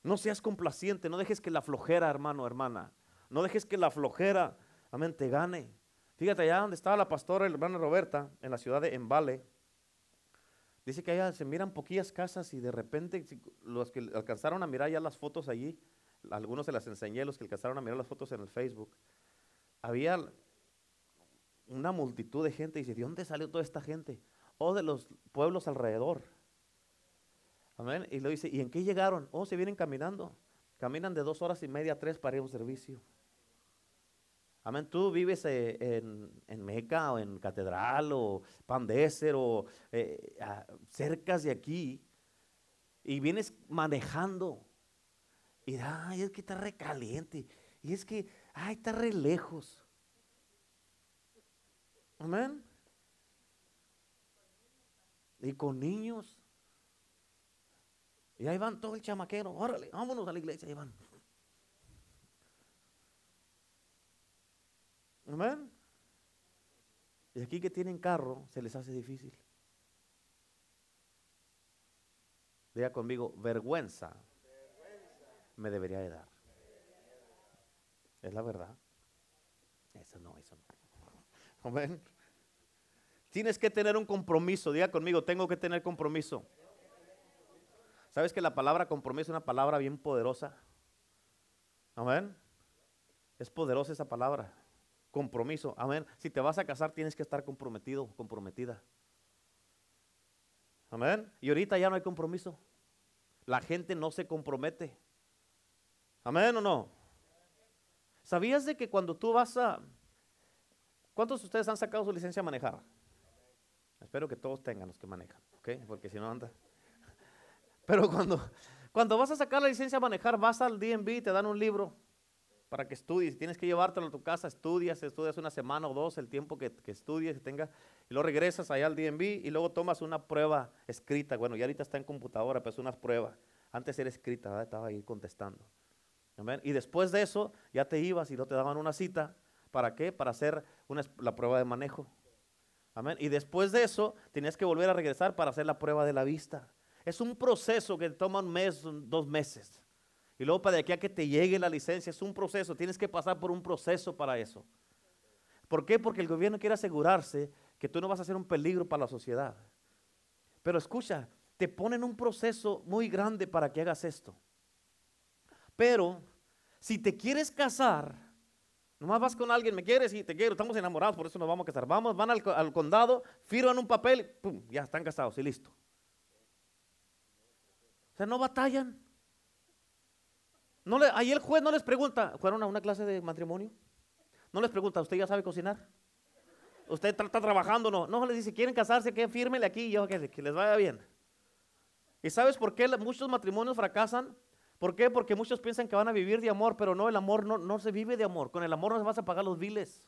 No seas complaciente, no dejes que la flojera, hermano, hermana, no dejes que la flojera, amén, te gane. Fíjate allá donde estaba la pastora, la hermana Roberta, en la ciudad de Embale. Dice que allá se miran poquillas casas y de repente los que alcanzaron a mirar ya las fotos allí, algunos se las enseñé, los que alcanzaron a mirar las fotos en el Facebook, había una multitud de gente y dice, ¿de dónde salió toda esta gente? O de los pueblos alrededor. Amén. Y lo dice, ¿y en qué llegaron? Oh, se vienen caminando. Caminan de dos horas y media a tres para ir a un servicio. Amén. Tú vives eh, en, en, Meca o en Catedral o Pandeser o eh, cerca de aquí y vienes manejando. Y ay, es que está recaliente. Y es que, ay, está re lejos. Amén. Y con niños. Y ahí van todo el chamaquero, órale, vámonos a la iglesia, ahí van. Amén. Y aquí que tienen carro, se les hace difícil. Diga conmigo, vergüenza me debería de dar. Es la verdad. Eso no, eso no. Amén. Tienes que tener un compromiso. Diga conmigo, tengo que tener compromiso. ¿Sabes que la palabra compromiso es una palabra bien poderosa? Amén. Es poderosa esa palabra. Compromiso. Amén. Si te vas a casar, tienes que estar comprometido, comprometida. Amén. Y ahorita ya no hay compromiso. La gente no se compromete. Amén o no. ¿Sabías de que cuando tú vas a... ¿Cuántos de ustedes han sacado su licencia a manejar? Espero que todos tengan los que manejan, ¿ok? Porque si no anda. Pero cuando, cuando vas a sacar la licencia a manejar, vas al DMV, te dan un libro para que estudies. Tienes que llevártelo a tu casa, estudias, estudias una semana o dos, el tiempo que, que estudies, que tenga, y luego regresas allá al DMV y luego tomas una prueba escrita. Bueno, ya ahorita está en computadora, pero es una prueba. Antes era escrita, estaba ahí contestando. Y después de eso, ya te ibas y no te daban una cita. ¿Para qué? Para hacer la prueba de manejo. Y después de eso, tenías que volver a regresar para hacer la prueba de la vista. Es un proceso que toma un mes, dos meses. Y luego para que a que te llegue la licencia, es un proceso. Tienes que pasar por un proceso para eso. ¿Por qué? Porque el gobierno quiere asegurarse que tú no vas a ser un peligro para la sociedad. Pero escucha, te ponen un proceso muy grande para que hagas esto. Pero si te quieres casar, nomás vas con alguien, me quieres y te quiero, estamos enamorados, por eso nos vamos a casar. Vamos, van al, condado, firman un papel, pum, ya están casados y listo. O sea, no batallan. No le, ahí el juez no les pregunta, ¿fueron a una clase de matrimonio? No les pregunta, ¿usted ya sabe cocinar? ¿Usted está, trabajando? No, no les dice, ¿quieren casarse? Que fírmele aquí yo que, que les vaya bien. ¿Y sabes por qué muchos matrimonios fracasan? ¿Por qué? Porque muchos piensan que van a vivir de amor, pero no, el amor no, no se vive de amor. Con el amor no se vas a pagar los biles.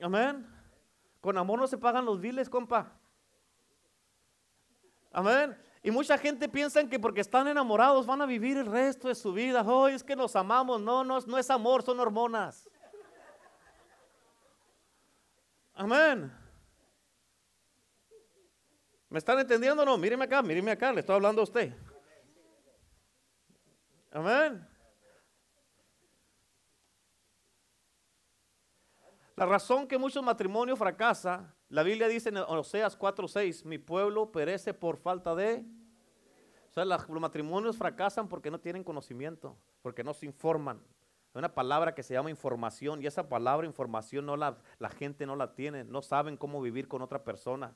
Amén. Con amor no se pagan los biles, compa. Amén. Y mucha gente piensa que porque están enamorados van a vivir el resto de su vida. Oh, es que nos amamos. No, no, no es amor, son hormonas. Amén. ¿Me están entendiendo o no? Míreme acá, míreme acá, le estoy hablando a usted. Amén. La razón que muchos matrimonios fracasan, la Biblia dice en Oseas 4:6, mi pueblo perece por falta de... O sea, los matrimonios fracasan porque no tienen conocimiento, porque no se informan. Hay una palabra que se llama información y esa palabra información no la, la gente no la tiene, no saben cómo vivir con otra persona.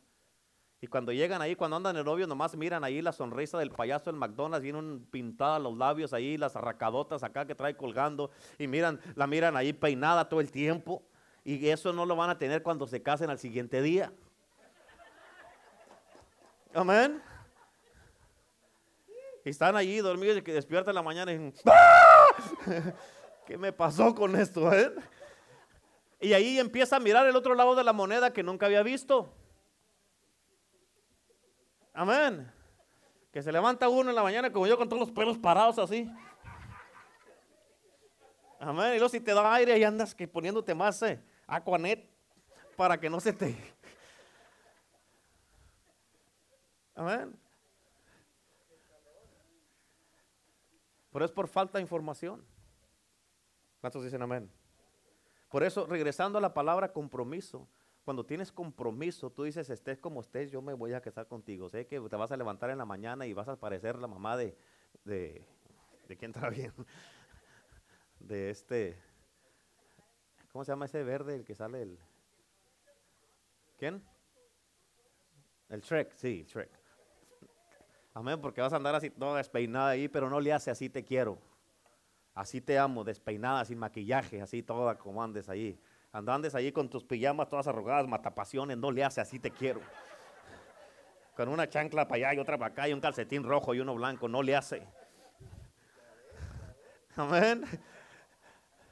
Y cuando llegan ahí, cuando andan el novio, nomás miran ahí la sonrisa del payaso del McDonald's, vienen pintadas los labios ahí, las arracadotas acá que trae colgando, y miran, la miran ahí peinada todo el tiempo. Y eso no lo van a tener cuando se casen al siguiente día. Amén. Y están allí dormidos y que despiertan la mañana y ¡Ah! ¿qué me pasó con esto? Eh? Y ahí empieza a mirar el otro lado de la moneda que nunca había visto. Amén. Que se levanta uno en la mañana como yo con todos los pelos parados así. Amén. Y luego si te da aire y andas que poniéndote más eh, aquanet para que no se te... Amén. Pero es por falta de información. ¿Cuántos dicen amén? Por eso, regresando a la palabra compromiso, cuando tienes compromiso, tú dices, estés como estés, yo me voy a casar contigo. Sé que te vas a levantar en la mañana y vas a parecer la mamá de, de, de quién está bien, de este, ¿cómo se llama ese verde, el que sale el, ¿quién? El Shrek, sí, Shrek. Amén, porque vas a andar así, toda despeinada ahí, pero no le hace así te quiero. Así te amo, despeinada, sin maquillaje, así toda como andes ahí. Andandes allí con tus pijamas todas arrugadas, matapasiones, no le hace así te quiero. Con una chancla para allá y otra para acá y un calcetín rojo y uno blanco, no le hace. Amén.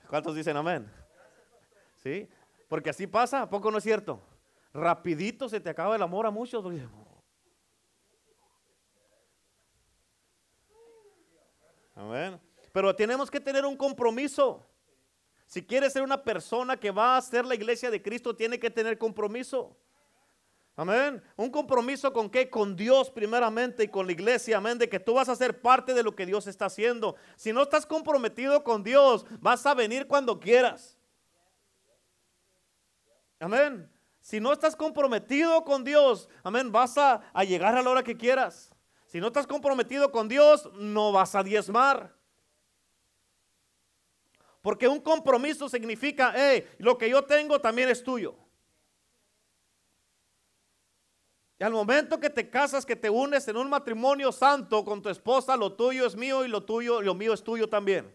¿Cuántos dicen amén? ¿Sí? Porque así pasa, ¿a poco no es cierto? Rapidito se te acaba el amor a muchos. Amén. Pero tenemos que tener un compromiso. Si quieres ser una persona que va a ser la iglesia de Cristo, tiene que tener compromiso. Amén. Un compromiso con qué? Con Dios primeramente y con la iglesia. Amén. De que tú vas a ser parte de lo que Dios está haciendo. Si no estás comprometido con Dios, vas a venir cuando quieras. Amén. Si no estás comprometido con Dios, amén, vas a, a llegar a la hora que quieras. Si no estás comprometido con Dios, no vas a diezmar. Porque un compromiso significa, hey, lo que yo tengo también es tuyo. Y al momento que te casas, que te unes en un matrimonio santo con tu esposa, lo tuyo es mío y lo tuyo, lo mío es tuyo también.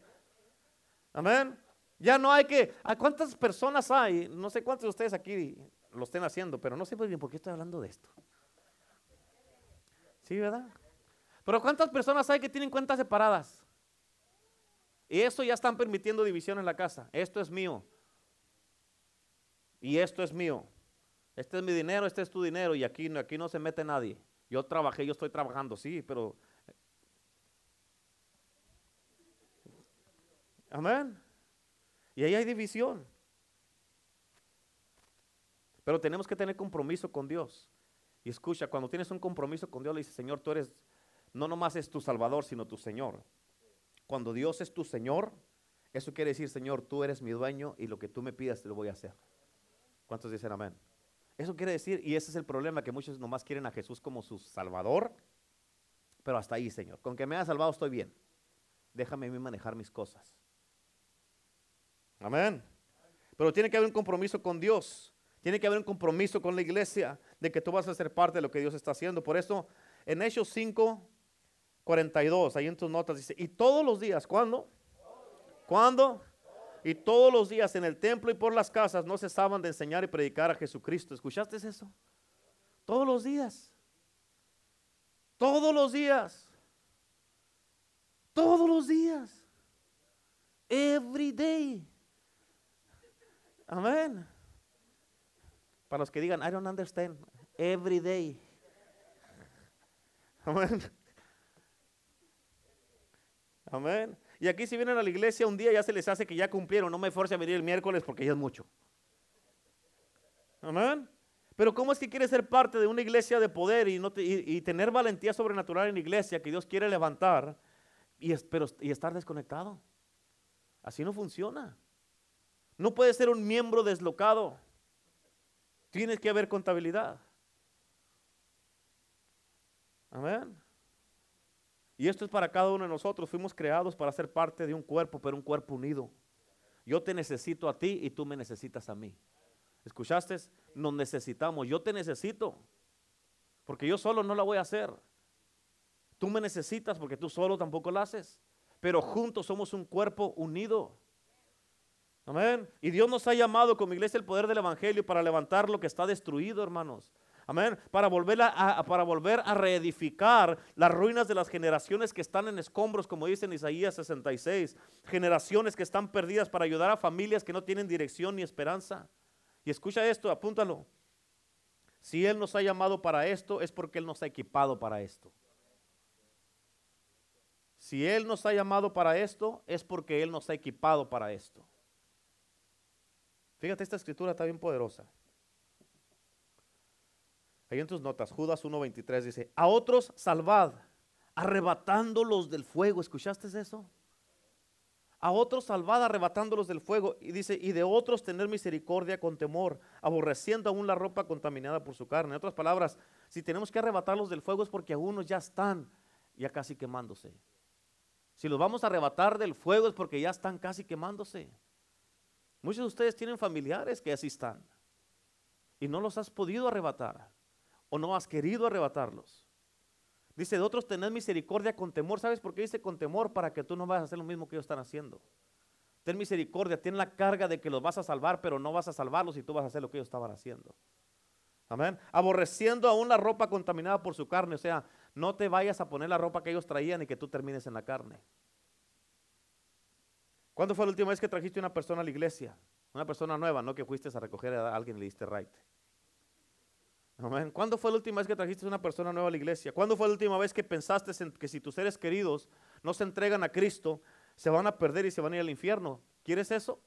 Amén. Ya no hay que, ¿a cuántas personas hay? No sé cuántos de ustedes aquí lo estén haciendo, pero no sé muy bien por qué estoy hablando de esto. ¿Sí, verdad? Pero ¿cuántas personas hay que tienen cuentas separadas? Y eso ya están permitiendo división en la casa. Esto es mío. Y esto es mío. Este es mi dinero, este es tu dinero y aquí, aquí no se mete nadie. Yo trabajé, yo estoy trabajando, sí, pero... Amén. Y ahí hay división. Pero tenemos que tener compromiso con Dios. Y escucha, cuando tienes un compromiso con Dios, le dice, Señor, tú eres, no nomás es tu Salvador, sino tu Señor. Cuando Dios es tu Señor, eso quiere decir, Señor, tú eres mi dueño y lo que tú me pidas te lo voy a hacer. ¿Cuántos dicen amén? Eso quiere decir, y ese es el problema, que muchos nomás quieren a Jesús como su Salvador, pero hasta ahí, Señor. Con que me haya salvado estoy bien. Déjame a mí manejar mis cosas. Amén. Pero tiene que haber un compromiso con Dios. Tiene que haber un compromiso con la iglesia de que tú vas a ser parte de lo que Dios está haciendo. Por eso, en Hechos 5, 42, ahí en tus notas dice, y todos los días, ¿cuándo? ¿Cuándo? y todos los días en el templo y por las casas no cesaban de enseñar y predicar a Jesucristo. ¿Escuchaste eso? Todos los días. Todos los días. Todos los días. Every day. Amén. Para los que digan, I don't understand. Every day. Amén. Amén. Y aquí si vienen a la iglesia un día ya se les hace que ya cumplieron. No me force a venir el miércoles porque ya es mucho. Amén. Pero ¿cómo es que quieres ser parte de una iglesia de poder y, no y, tener valentía sobrenatural en la iglesia que Dios quiere levantar y, y estar desconectado? Así no funciona. No puedes ser un miembro deslocado. Tienes que haber contabilidad. Amén. Y esto es para cada uno de nosotros. Fuimos creados para ser parte de un cuerpo, pero un cuerpo unido. Yo te necesito a ti y tú me necesitas a mí. ¿Escuchaste? Nos necesitamos. Yo te necesito. Porque yo solo no la voy a hacer. Tú me necesitas porque tú solo tampoco la haces. Pero juntos somos un cuerpo unido. Amén. Y Dios nos ha llamado como iglesia el poder del Evangelio para levantar lo que está destruido, hermanos. Amén. Para volver a, para volver a reedificar las ruinas de las generaciones que están en escombros, como dice en Isaías 66. Generaciones que están perdidas para ayudar a familias que no tienen dirección ni esperanza. Y escucha esto, apúntalo. Si Él nos ha llamado para esto, es porque Él nos ha equipado para esto. Si Él nos ha llamado para esto, es porque Él nos ha equipado para esto. Fíjate, esta escritura está bien poderosa. Ahí en tus notas, Judas 1.23 dice, a otros salvad, arrebatándolos del fuego. ¿Escuchaste eso? A otros salvad, arrebatándolos del fuego. Y dice, y de otros tener misericordia con temor, aborreciendo aún la ropa contaminada por su carne. En otras palabras, si tenemos que arrebatarlos del fuego es porque algunos ya están ya casi quemándose. Si los vamos a arrebatar del fuego es porque ya están casi quemándose. Muchos de ustedes tienen familiares que así están y no los has podido arrebatar o no has querido arrebatarlos. Dice, de otros tened misericordia con temor. ¿Sabes por qué dice con temor? Para que tú no vayas a hacer lo mismo que ellos están haciendo. Ten misericordia, ten la carga de que los vas a salvar, pero no vas a salvarlos y tú vas a hacer lo que ellos estaban haciendo. Amén. Aborreciendo aún la ropa contaminada por su carne. O sea, no te vayas a poner la ropa que ellos traían y que tú termines en la carne. ¿Cuándo fue la última vez que trajiste una persona a la iglesia? Una persona nueva, no que fuiste a recoger a alguien y le diste right. ¿Cuándo fue la última vez que trajiste una persona nueva a la iglesia? ¿Cuándo fue la última vez que pensaste en que si tus seres queridos no se entregan a Cristo, se van a perder y se van a ir al infierno? ¿Quieres eso?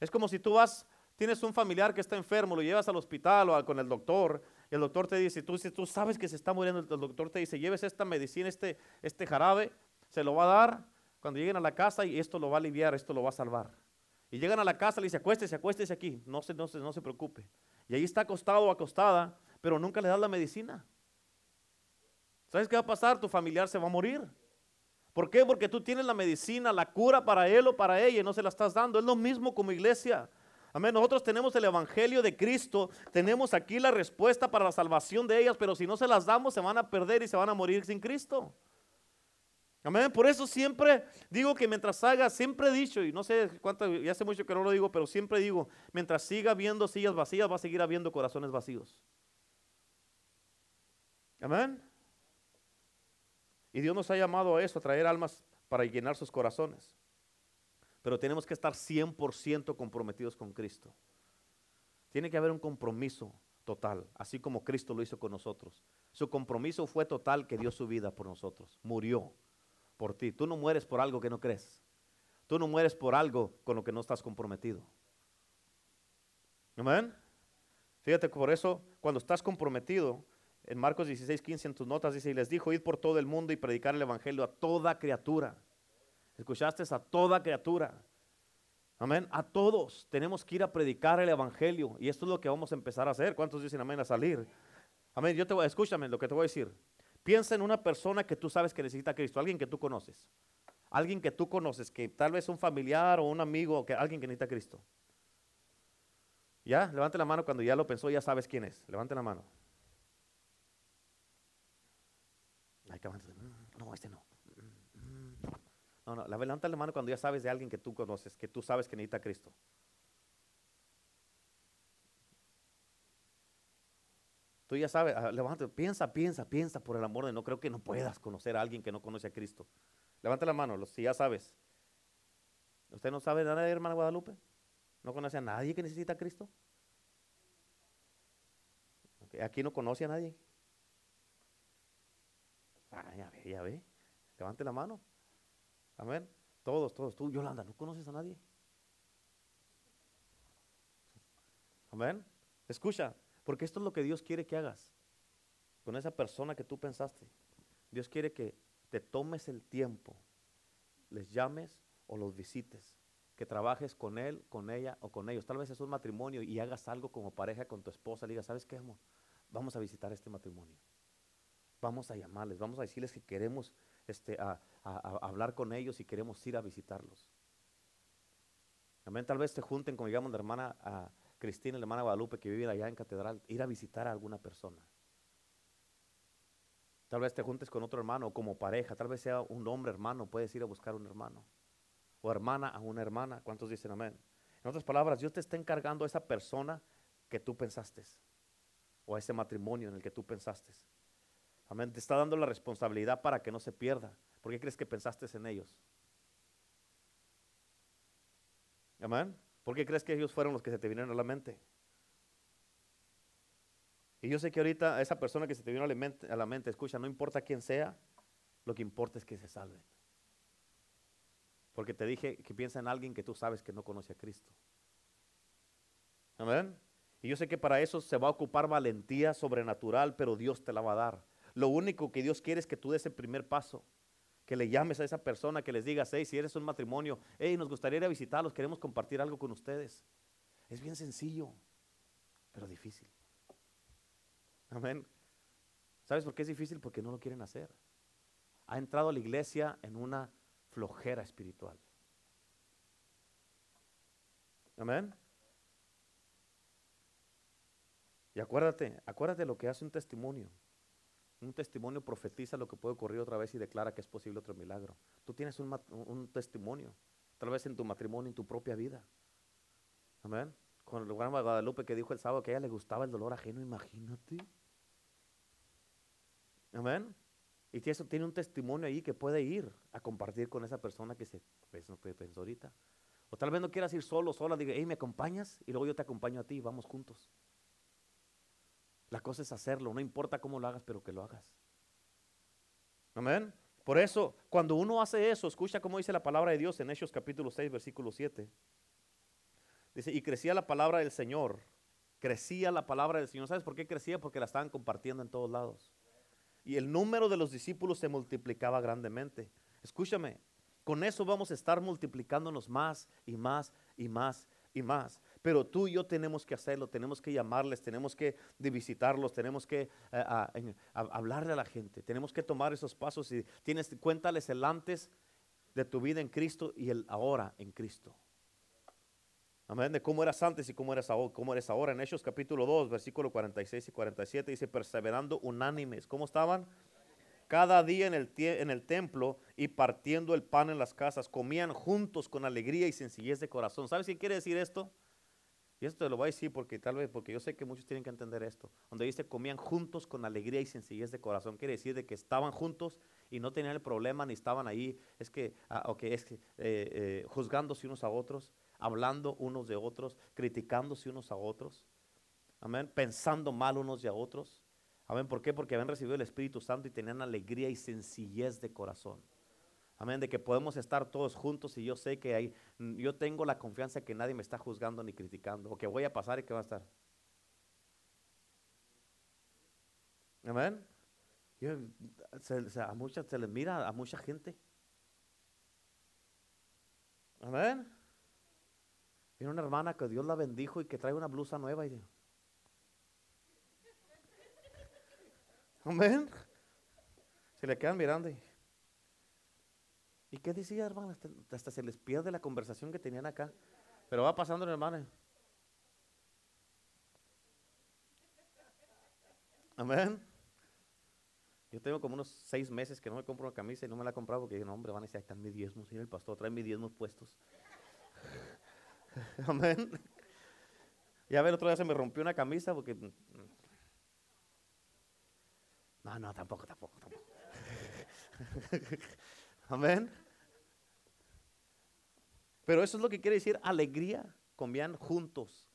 Es como si tú vas, tienes un familiar que está enfermo, lo llevas al hospital o con el doctor, y el doctor te dice, tú, sabes que se está muriendo, el doctor te dice, lleves esta medicina, este, este jarabe, se lo va a dar cuando lleguen a la casa y esto lo va a aliviar, esto lo va a salvar. Y llegan a la casa, le dice, acuéstese, acuéstese aquí, no se preocupe. Y ahí está acostado o acostada, pero nunca le das la medicina. ¿Sabes qué va a pasar? Tu familiar se va a morir. ¿Por qué? Porque tú tienes la medicina, la cura para él o para ella y no se la estás dando. Es lo mismo como iglesia. Amén. Nosotros tenemos el Evangelio de Cristo, tenemos aquí la respuesta para la salvación de ellas, pero si no se las damos se van a perder y se van a morir sin Cristo. Amén. Por eso siempre digo que mientras haga, siempre he dicho, y no sé cuánto, ya hace mucho que no lo digo, pero siempre digo, mientras siga habiendo sillas vacías, va a seguir habiendo corazones vacíos. Amén. Y Dios nos ha llamado a eso, a traer almas para llenar sus corazones. Pero tenemos que estar 100% comprometidos con Cristo. Tiene que haber un compromiso total, así como Cristo lo hizo con nosotros. Su compromiso fue total que dio su vida por nosotros, murió por ti. Tú no mueres por algo que no crees. Tú no mueres por algo con lo que no estás comprometido. Amén. Fíjate, por eso, cuando estás comprometido, en Marcos 16, 15 en tus notas dice, y les dijo, id por todo el mundo y predicar el Evangelio a toda criatura. ¿Escuchaste? A toda criatura. Amén. A todos tenemos que ir a predicar el Evangelio. Y esto es lo que vamos a empezar a hacer. ¿Cuántos dicen amén a salir? Amén. Yo te voy, escúchame lo que te voy a decir. Piensa en una persona que tú sabes que necesita a Cristo, alguien que tú conoces. Alguien que tú conoces, que tal vez un familiar o un amigo, que alguien que necesita a Cristo. ¿Ya? Levante la mano cuando ya lo pensó, ya sabes quién es. Levante la mano. no, este no. No, no, levanta la mano cuando ya sabes de alguien que tú conoces, que tú sabes que necesita a Cristo. Tú ya sabes, ah, levanta, piensa, piensa, piensa por el amor de no creo que no puedas conocer a alguien que no conoce a Cristo. Levanta la mano, si ya sabes. ¿Usted no sabe nada de hermana Guadalupe? ¿No conoce a nadie que necesita a Cristo? ¿Aquí no conoce a nadie? Ah, ya ve, ya ve. Levante la mano. Amén. Todos, todos. Tú, Yolanda, ¿no conoces a nadie? Amén. Escucha, porque esto es lo que Dios quiere que hagas con esa persona que tú pensaste. Dios quiere que te tomes el tiempo, les llames o los visites, que trabajes con él, con ella o con ellos. Tal vez es un matrimonio y hagas algo como pareja con tu esposa. Le digas, ¿sabes qué, amor? Vamos a visitar este matrimonio. Vamos a llamarles, vamos a decirles que queremos este, hablar con ellos y queremos ir a visitarlos. Amén. Tal vez te junten, como digamos, la hermana a Cristina, la hermana Guadalupe, que vive allá en Catedral, ir a visitar a alguna persona. Tal vez te juntes con otro hermano como pareja, tal vez sea un hombre hermano, puedes ir a buscar un hermano. O hermana a una hermana. ¿Cuántos dicen amén? En otras palabras, Dios te está encargando a esa persona que tú pensaste. O a ese matrimonio en el que tú pensaste. Amén. Te está dando la responsabilidad para que no se pierda. ¿Por qué crees que pensaste en ellos? Amén. ¿Por qué crees que ellos fueron los que se te vinieron a la mente? Y yo sé que ahorita esa persona que se te vino a la mente, a la mente escucha, no importa quién sea, lo que importa es que se salven. Porque te dije que piensa en alguien que tú sabes que no conoce a Cristo. Amén. Y yo sé que para eso se va a ocupar valentía sobrenatural, pero Dios te la va a dar. Lo único que Dios quiere es que tú des el primer paso que le llames a esa persona, que les digas, hey, si eres un matrimonio, hey, nos gustaría ir a visitarlos, queremos compartir algo con ustedes. Es bien sencillo, pero difícil. Amén. ¿Sabes por qué es difícil? Porque no lo quieren hacer. Ha entrado a la iglesia en una flojera espiritual. Amén. Y acuérdate, acuérdate lo que hace un testimonio. Un testimonio profetiza lo que puede ocurrir otra vez y declara que es posible otro milagro. Tú tienes un, testimonio, tal vez en tu matrimonio, en tu propia vida. Amén. Con el lugar de Guadalupe que dijo el sábado que a ella le gustaba el dolor ajeno, imagínate. Amén. Y eso tiene un testimonio ahí que puede ir a compartir con esa persona que se pensó ahorita. O tal vez no quieras ir solo, sola, diga, hey, ¿me acompañas? Y luego yo te acompaño a ti vamos juntos. La cosa es hacerlo, no importa cómo lo hagas, pero que lo hagas. Amén. Por eso, cuando uno hace eso, escucha cómo dice la palabra de Dios en Hechos capítulo 6, versículo 7. Dice, y crecía la palabra del Señor. Crecía la palabra del Señor. ¿Sabes por qué crecía? Porque la estaban compartiendo en todos lados. Y el número de los discípulos se multiplicaba grandemente. Escúchame, con eso vamos a estar multiplicándonos más y más y más y más. Pero tú y yo tenemos que hacerlo, tenemos que llamarles, tenemos que visitarlos, tenemos que eh, hablarle a la gente, tenemos que tomar esos pasos y tienes, cuéntales el antes de tu vida en Cristo y el ahora en Cristo. Amén, de cómo eras antes y cómo eres ahora, cómo eres ahora. En Hechos capítulo 2, versículo 46 y 47 dice, perseverando unánimes. ¿Cómo estaban? Cada día en el, en el templo y partiendo el pan en las casas, comían juntos con alegría y sencillez de corazón. ¿Sabes qué quiere decir esto? Y esto te lo voy a decir porque tal vez, porque yo sé que muchos tienen que entender esto. Donde dice comían juntos con alegría y sencillez de corazón, quiere decir de que estaban juntos y no tenían el problema ni estaban ahí, es que, ah, es que eh, eh, juzgándose unos a otros, hablando unos de otros, criticándose unos a otros. Amén, pensando mal unos de otros. Amén, ¿por qué? Porque habían recibido el Espíritu Santo y tenían alegría y sencillez de corazón. Amén, de que podemos estar todos juntos y yo sé que hay, yo tengo la confianza que nadie me está juzgando ni criticando, o que voy a pasar y que va a estar. Amén. se, a muchas se les mira a mucha gente. Amén. Viene una hermana que Dios la bendijo y que trae una blusa nueva y Amén. Se le quedan mirando y ¿Y qué decía, hermano? Hasta, se les pierde la conversación que tenían acá. Pero va pasando, hermano. Amén. Yo tengo como unos seis meses que no me compro una camisa y no me la he comprado porque no, hombre, van a decir, ahí están mis diezmos. Y el pastor trae mis diezmos puestos. Amén. Ya ver, otro día se me rompió una camisa porque... Mm, no, no, tampoco, tampoco, tampoco. Amén. Pero eso es lo que quiere decir alegría. Comían juntos,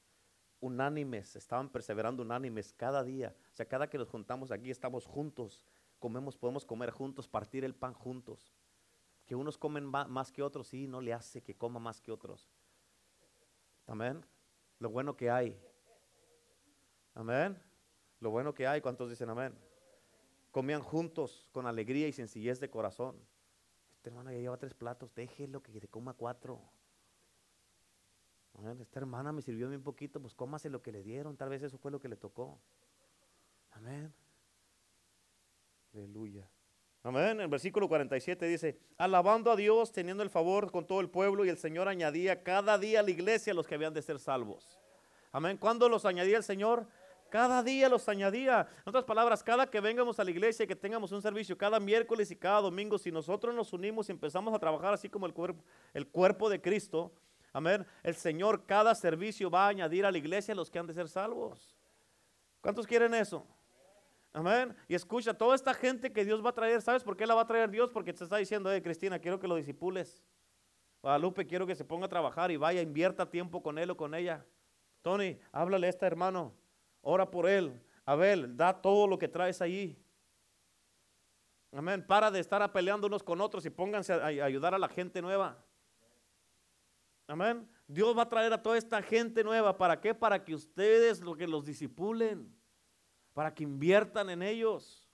unánimes, estaban perseverando unánimes cada día. O sea, cada que nos juntamos aquí estamos juntos, comemos, podemos comer juntos, partir el pan juntos. Que unos comen más que otros, sí, no le hace que coma más que otros. Amén. Lo bueno que hay. Amén. Lo bueno que hay, ¿cuántos dicen amén? Comían juntos con alegría y sencillez de corazón. Este hermano ya lleva tres platos, déjelo que te coma cuatro. Esta hermana me sirvió bien poquito, pues cómase lo que le dieron, tal vez eso fue lo que le tocó. Amén. Aleluya. Amén. El versículo 47 dice, alabando a Dios, teniendo el favor con todo el pueblo, y el Señor añadía cada día a la iglesia los que habían de ser salvos. Amén. ¿Cuándo los añadía el Señor? Cada día los añadía. En otras palabras, cada que vengamos a la iglesia y que tengamos un servicio, cada miércoles y cada domingo, si nosotros nos unimos y empezamos a trabajar así como el cuerpo, el cuerpo de Cristo, amén, el Señor cada servicio va a añadir a la iglesia los que han de ser salvos. ¿Cuántos quieren eso? Amén. Y escucha, toda esta gente que Dios va a traer, ¿sabes por qué la va a traer Dios? Porque te está diciendo, eh, Cristina, quiero que lo disipules. Guadalupe, quiero que se ponga a trabajar y vaya, invierta tiempo con él o con ella. Tony, háblale a este hermano. Ora por él. Abel, da todo lo que traes allí. Amén. Para de estar peleando unos con otros y pónganse a, ayudar a la gente nueva. Amén. Dios va a traer a toda esta gente nueva. ¿Para qué? Para que ustedes lo que los disipulen. Para que inviertan en ellos.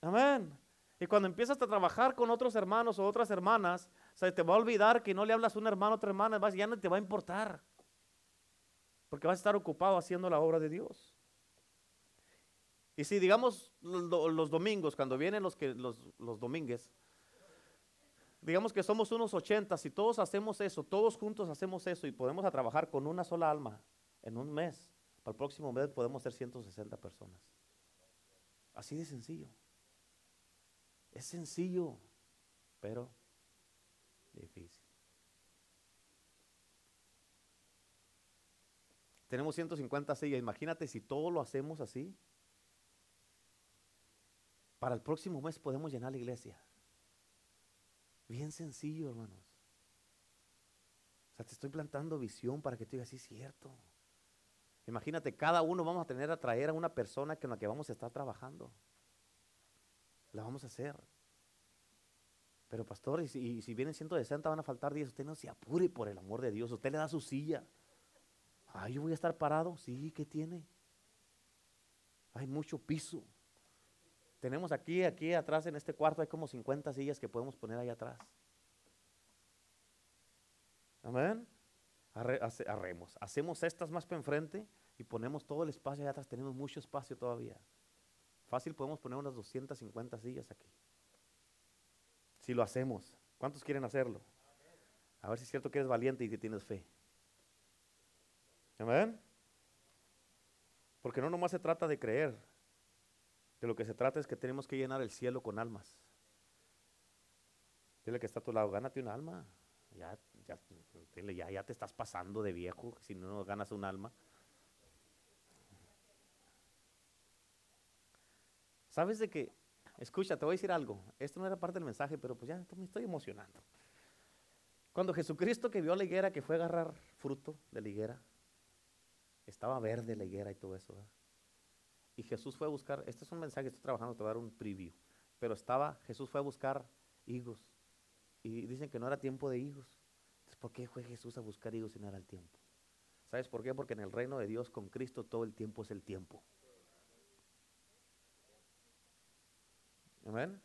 Amén. Y cuando empiezas a trabajar con otros hermanos o otras hermanas, se te va a olvidar que no le hablas a un hermano o otra hermana, ya no te va a importar. Porque vas a estar ocupado haciendo la obra de Dios. Y si digamos los, domingos, cuando vienen los, que, los, los domingues, digamos que somos unos 80, si todos hacemos eso, todos juntos hacemos eso y podemos trabajar con una sola alma en un mes, para el próximo mes podemos ser 160 personas. Así de sencillo. Es sencillo, pero difícil. Tenemos 150 sillas. Imagínate si todo lo hacemos así. Para el próximo mes podemos llenar la iglesia. Bien sencillo, hermanos. O sea, te estoy plantando visión para que tú digas, sí, es cierto. Imagínate, cada uno vamos a tener a traer a una persona con la que vamos a estar trabajando. La vamos a hacer. Pero pastor, y si, si vienen 160 van a faltar 10, usted no se apure por el amor de Dios, usted le da su silla. Ay, yo voy a estar parado, sí, ¿qué tiene? Hay mucho piso. Tenemos aquí, aquí atrás en este cuarto hay como 50 sillas que podemos poner ahí atrás. Amén. arremos. Hacemos estas más para enfrente y ponemos todo el espacio allá atrás. Tenemos mucho espacio todavía. Fácil podemos poner unas 250 sillas aquí. Si lo hacemos. ¿Cuántos quieren hacerlo? A ver si es cierto que eres valiente y que tienes fe. Amén. Porque no nomás se trata de creer. Lo que se trata es que tenemos que llenar el cielo con almas. Dile que está a tu lado, gánate un alma. Ya, ya, ya, ya te estás pasando de viejo si no ganas un alma. ¿Sabes de que Escucha, te voy a decir algo. Esto no era parte del mensaje, pero pues ya me estoy emocionando. Cuando Jesucristo que vio la higuera, que fue a agarrar fruto de la higuera, estaba verde la higuera y todo eso. Y Jesús fue a buscar, este es un mensaje, estoy trabajando, te voy a dar un preview, pero estaba, Jesús fue a buscar higos. Y dicen que no era tiempo de higos. Entonces, ¿por qué fue Jesús a buscar higos si no era el tiempo? ¿Sabes por qué? Porque en el reino de Dios con Cristo todo el tiempo es el tiempo. Amén.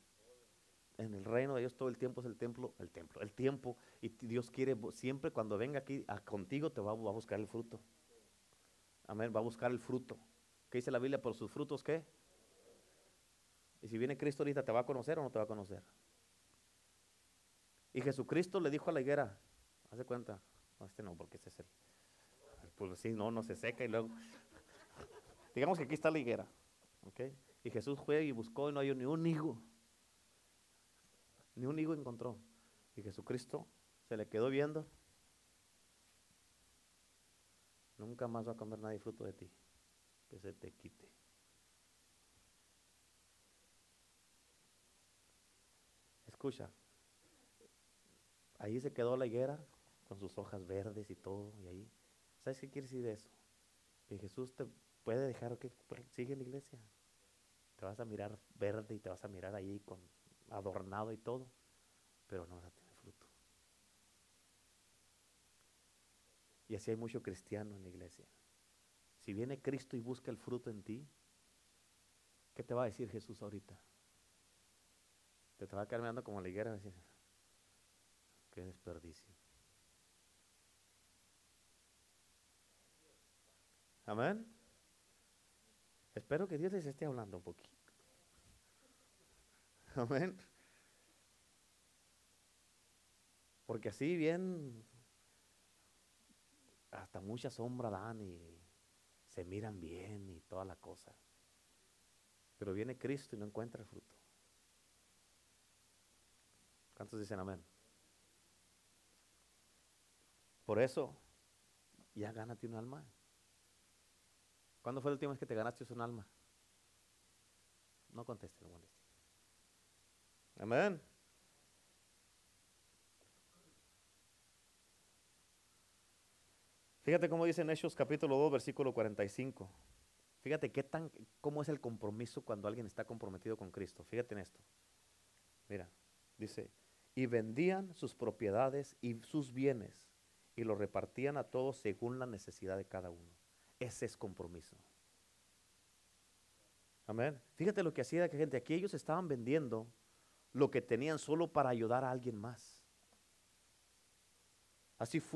En el reino de Dios todo el tiempo es el templo, el templo, el tiempo. Y Dios quiere siempre cuando venga aquí a, contigo te va, a buscar el fruto. Amén, va a buscar el fruto. ¿Qué dice la Biblia? Por sus frutos, ¿qué? Y si viene Cristo ahorita, ¿te va a conocer o no te va a conocer? Y Jesucristo le dijo a la higuera, hace cuenta, no, este no, porque este es el, pues sí, no, no se seca y luego, digamos que aquí está la higuera. Y Jesús fue y buscó y no hay ni un higo. Ni un higo encontró. Y Jesucristo se le quedó viendo. Nunca más va a comer nadie fruto de ti. Que se te quite. Escucha. Ahí se quedó la higuera con sus hojas verdes y todo. Y ahí. ¿Sabes qué quiere decir eso? Que Jesús te puede dejar que sigue la iglesia te vas a mirar verde y te vas a mirar ahí con adornado y todo, pero no vas a tener fruto. Y así hay mucho cristiano en la iglesia. Si viene Cristo y busca el fruto en ti, ¿qué te va a decir Jesús ahorita? Te, te va a mirando como la higuera qué desperdicio. Amén. Espero que Dios les esté hablando un poquito. Amén. Porque así bien, hasta mucha sombra dan y se miran bien y toda la cosa. Pero viene Cristo y no encuentra fruto. ¿Cuántos dicen amén? Por eso, ya gánate un alma. ¿Cuándo fue el última vez que te ganaste un alma? No conteste, no conteste. Amén. Fíjate cómo dice en Hechos capítulo 2, versículo 45. Fíjate qué tan, cómo es el compromiso cuando alguien está comprometido con Cristo. Fíjate en esto. Mira, dice, y vendían sus propiedades y sus bienes y los repartían a todos según la necesidad de cada uno. Ese es compromiso. Amén. Fíjate lo que hacía la gente. Aquí ellos estaban vendiendo lo que tenían solo para ayudar a alguien más.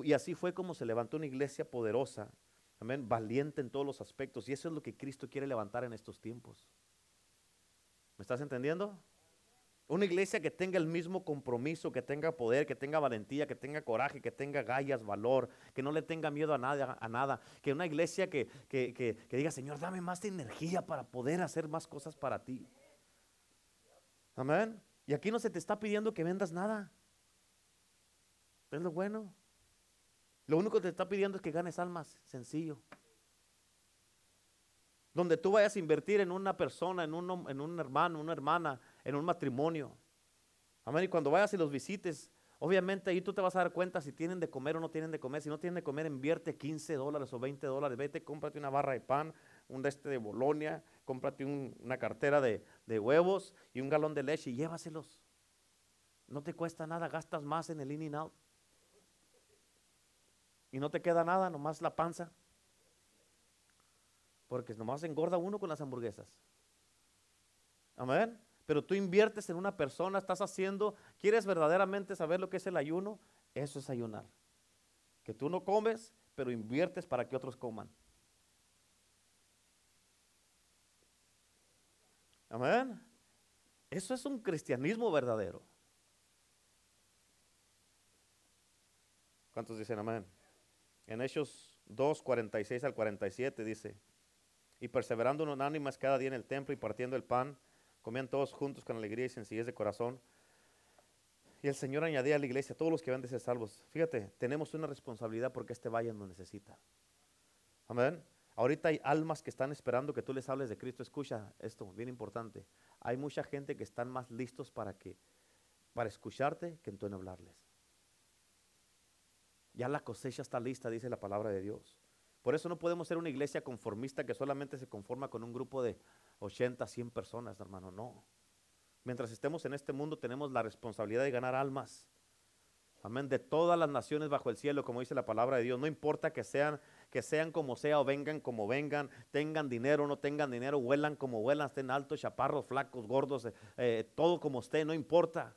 Y así fue como se levantó una iglesia poderosa, amén, valiente en todos los aspectos. Y eso es lo que Cristo quiere levantar en estos tiempos. ¿Me estás entendiendo? Una iglesia que tenga el mismo compromiso, que tenga poder, que tenga valentía, que tenga coraje, que tenga gallas, valor, que no le tenga miedo a nada. A nada. Que una iglesia que, que, que, que diga, Señor, dame más energía para poder hacer más cosas para ti. Amén. Y aquí no se te está pidiendo que vendas nada. Es lo bueno. Lo único que te está pidiendo es que ganes almas, sencillo. Donde tú vayas a invertir en una persona, en un, en un hermano, una hermana, en un matrimonio. Amén. Y cuando vayas y los visites, Obviamente ahí tú te vas a dar cuenta si tienen de comer o no tienen de comer. Si no tienen de comer, invierte 15 dólares o 20 dólares. Vete, cómprate una barra de pan, un de este de Bolonia, cómprate una cartera de, de, huevos y un galón de leche y llévaselos. No te cuesta nada, gastas más en el in and out. Y no te queda nada, nomás la panza. Porque nomás engorda uno con las hamburguesas. Amén. Pero tú inviertes en una persona, estás haciendo, quieres verdaderamente saber lo que es el ayuno, eso es ayunar. Que tú no comes, pero inviertes para que otros coman. Amén. Eso es un cristianismo verdadero. ¿Cuántos dicen amén? En Hechos 2, 46 al 47 dice, y perseverando en unánimas cada día en el templo y partiendo el pan, comían todos juntos con alegría y sencillez de corazón. Y el Señor añadía a la iglesia, todos los que van de ser salvos, fíjate, tenemos una responsabilidad porque este valle nos necesita. Amén. Ahorita hay almas que están esperando que tú les hables de Cristo. Escucha esto, bien importante. Hay mucha gente que están más listos para que para escucharte que en tú en hablarles. Ya la cosecha está lista, dice la palabra de Dios. Por eso no podemos ser una iglesia conformista que solamente se conforma con un grupo de 80, 100 personas, hermano. No. Mientras estemos en este mundo tenemos la responsabilidad de ganar almas. Amén. De todas las naciones bajo el cielo, como dice la palabra de Dios. No importa que sean, que sean como sea o vengan como vengan, tengan dinero o no tengan dinero, huelan como huelan, estén altos, chaparros, flacos, gordos, eh, eh, todo como esté, no importa.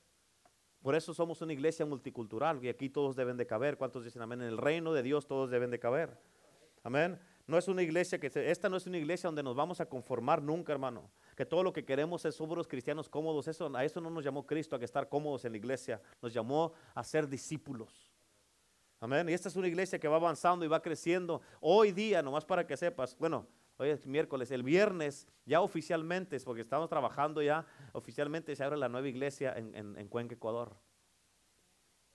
Por eso somos una iglesia multicultural y aquí todos deben de caber. ¿Cuántos dicen amén? En el reino de Dios todos deben de caber. Amén. No es una iglesia que esta no es una iglesia donde nos vamos a conformar nunca, hermano. Que todo lo que queremos es somos cristianos cómodos. Eso, a eso no nos llamó Cristo a que estar cómodos en la iglesia. Nos llamó a ser discípulos. Amén. Y esta es una iglesia que va avanzando y va creciendo. Hoy día, nomás para que sepas, bueno, hoy es miércoles, el viernes ya oficialmente, porque estamos trabajando ya, oficialmente se abre la nueva iglesia en, en, Cuenca, Ecuador.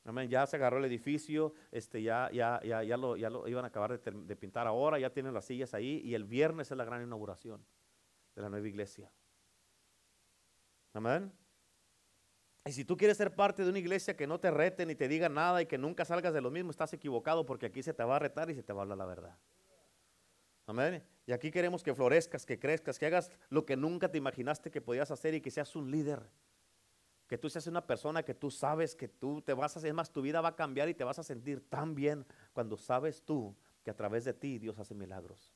Amén. Ya se agarró el edificio, este, ya, ya, ya, ya, lo, ya lo iban a acabar de, de, pintar ahora, ya tienen las sillas ahí y el viernes es la gran inauguración de la nueva iglesia. Amén. Y si tú quieres ser parte de una iglesia que no te rete ni te diga nada y que nunca salgas de lo mismo, estás equivocado porque aquí se te va a retar y se te va a hablar la verdad. Amén. Y aquí queremos que florezcas, que crezcas, que hagas lo que nunca te imaginaste que podías hacer y que seas un líder. Que tú seas una persona que tú sabes que tú te vas a hacer más, tu vida va a cambiar y te vas a sentir tan bien cuando sabes tú que a través de ti Dios hace milagros.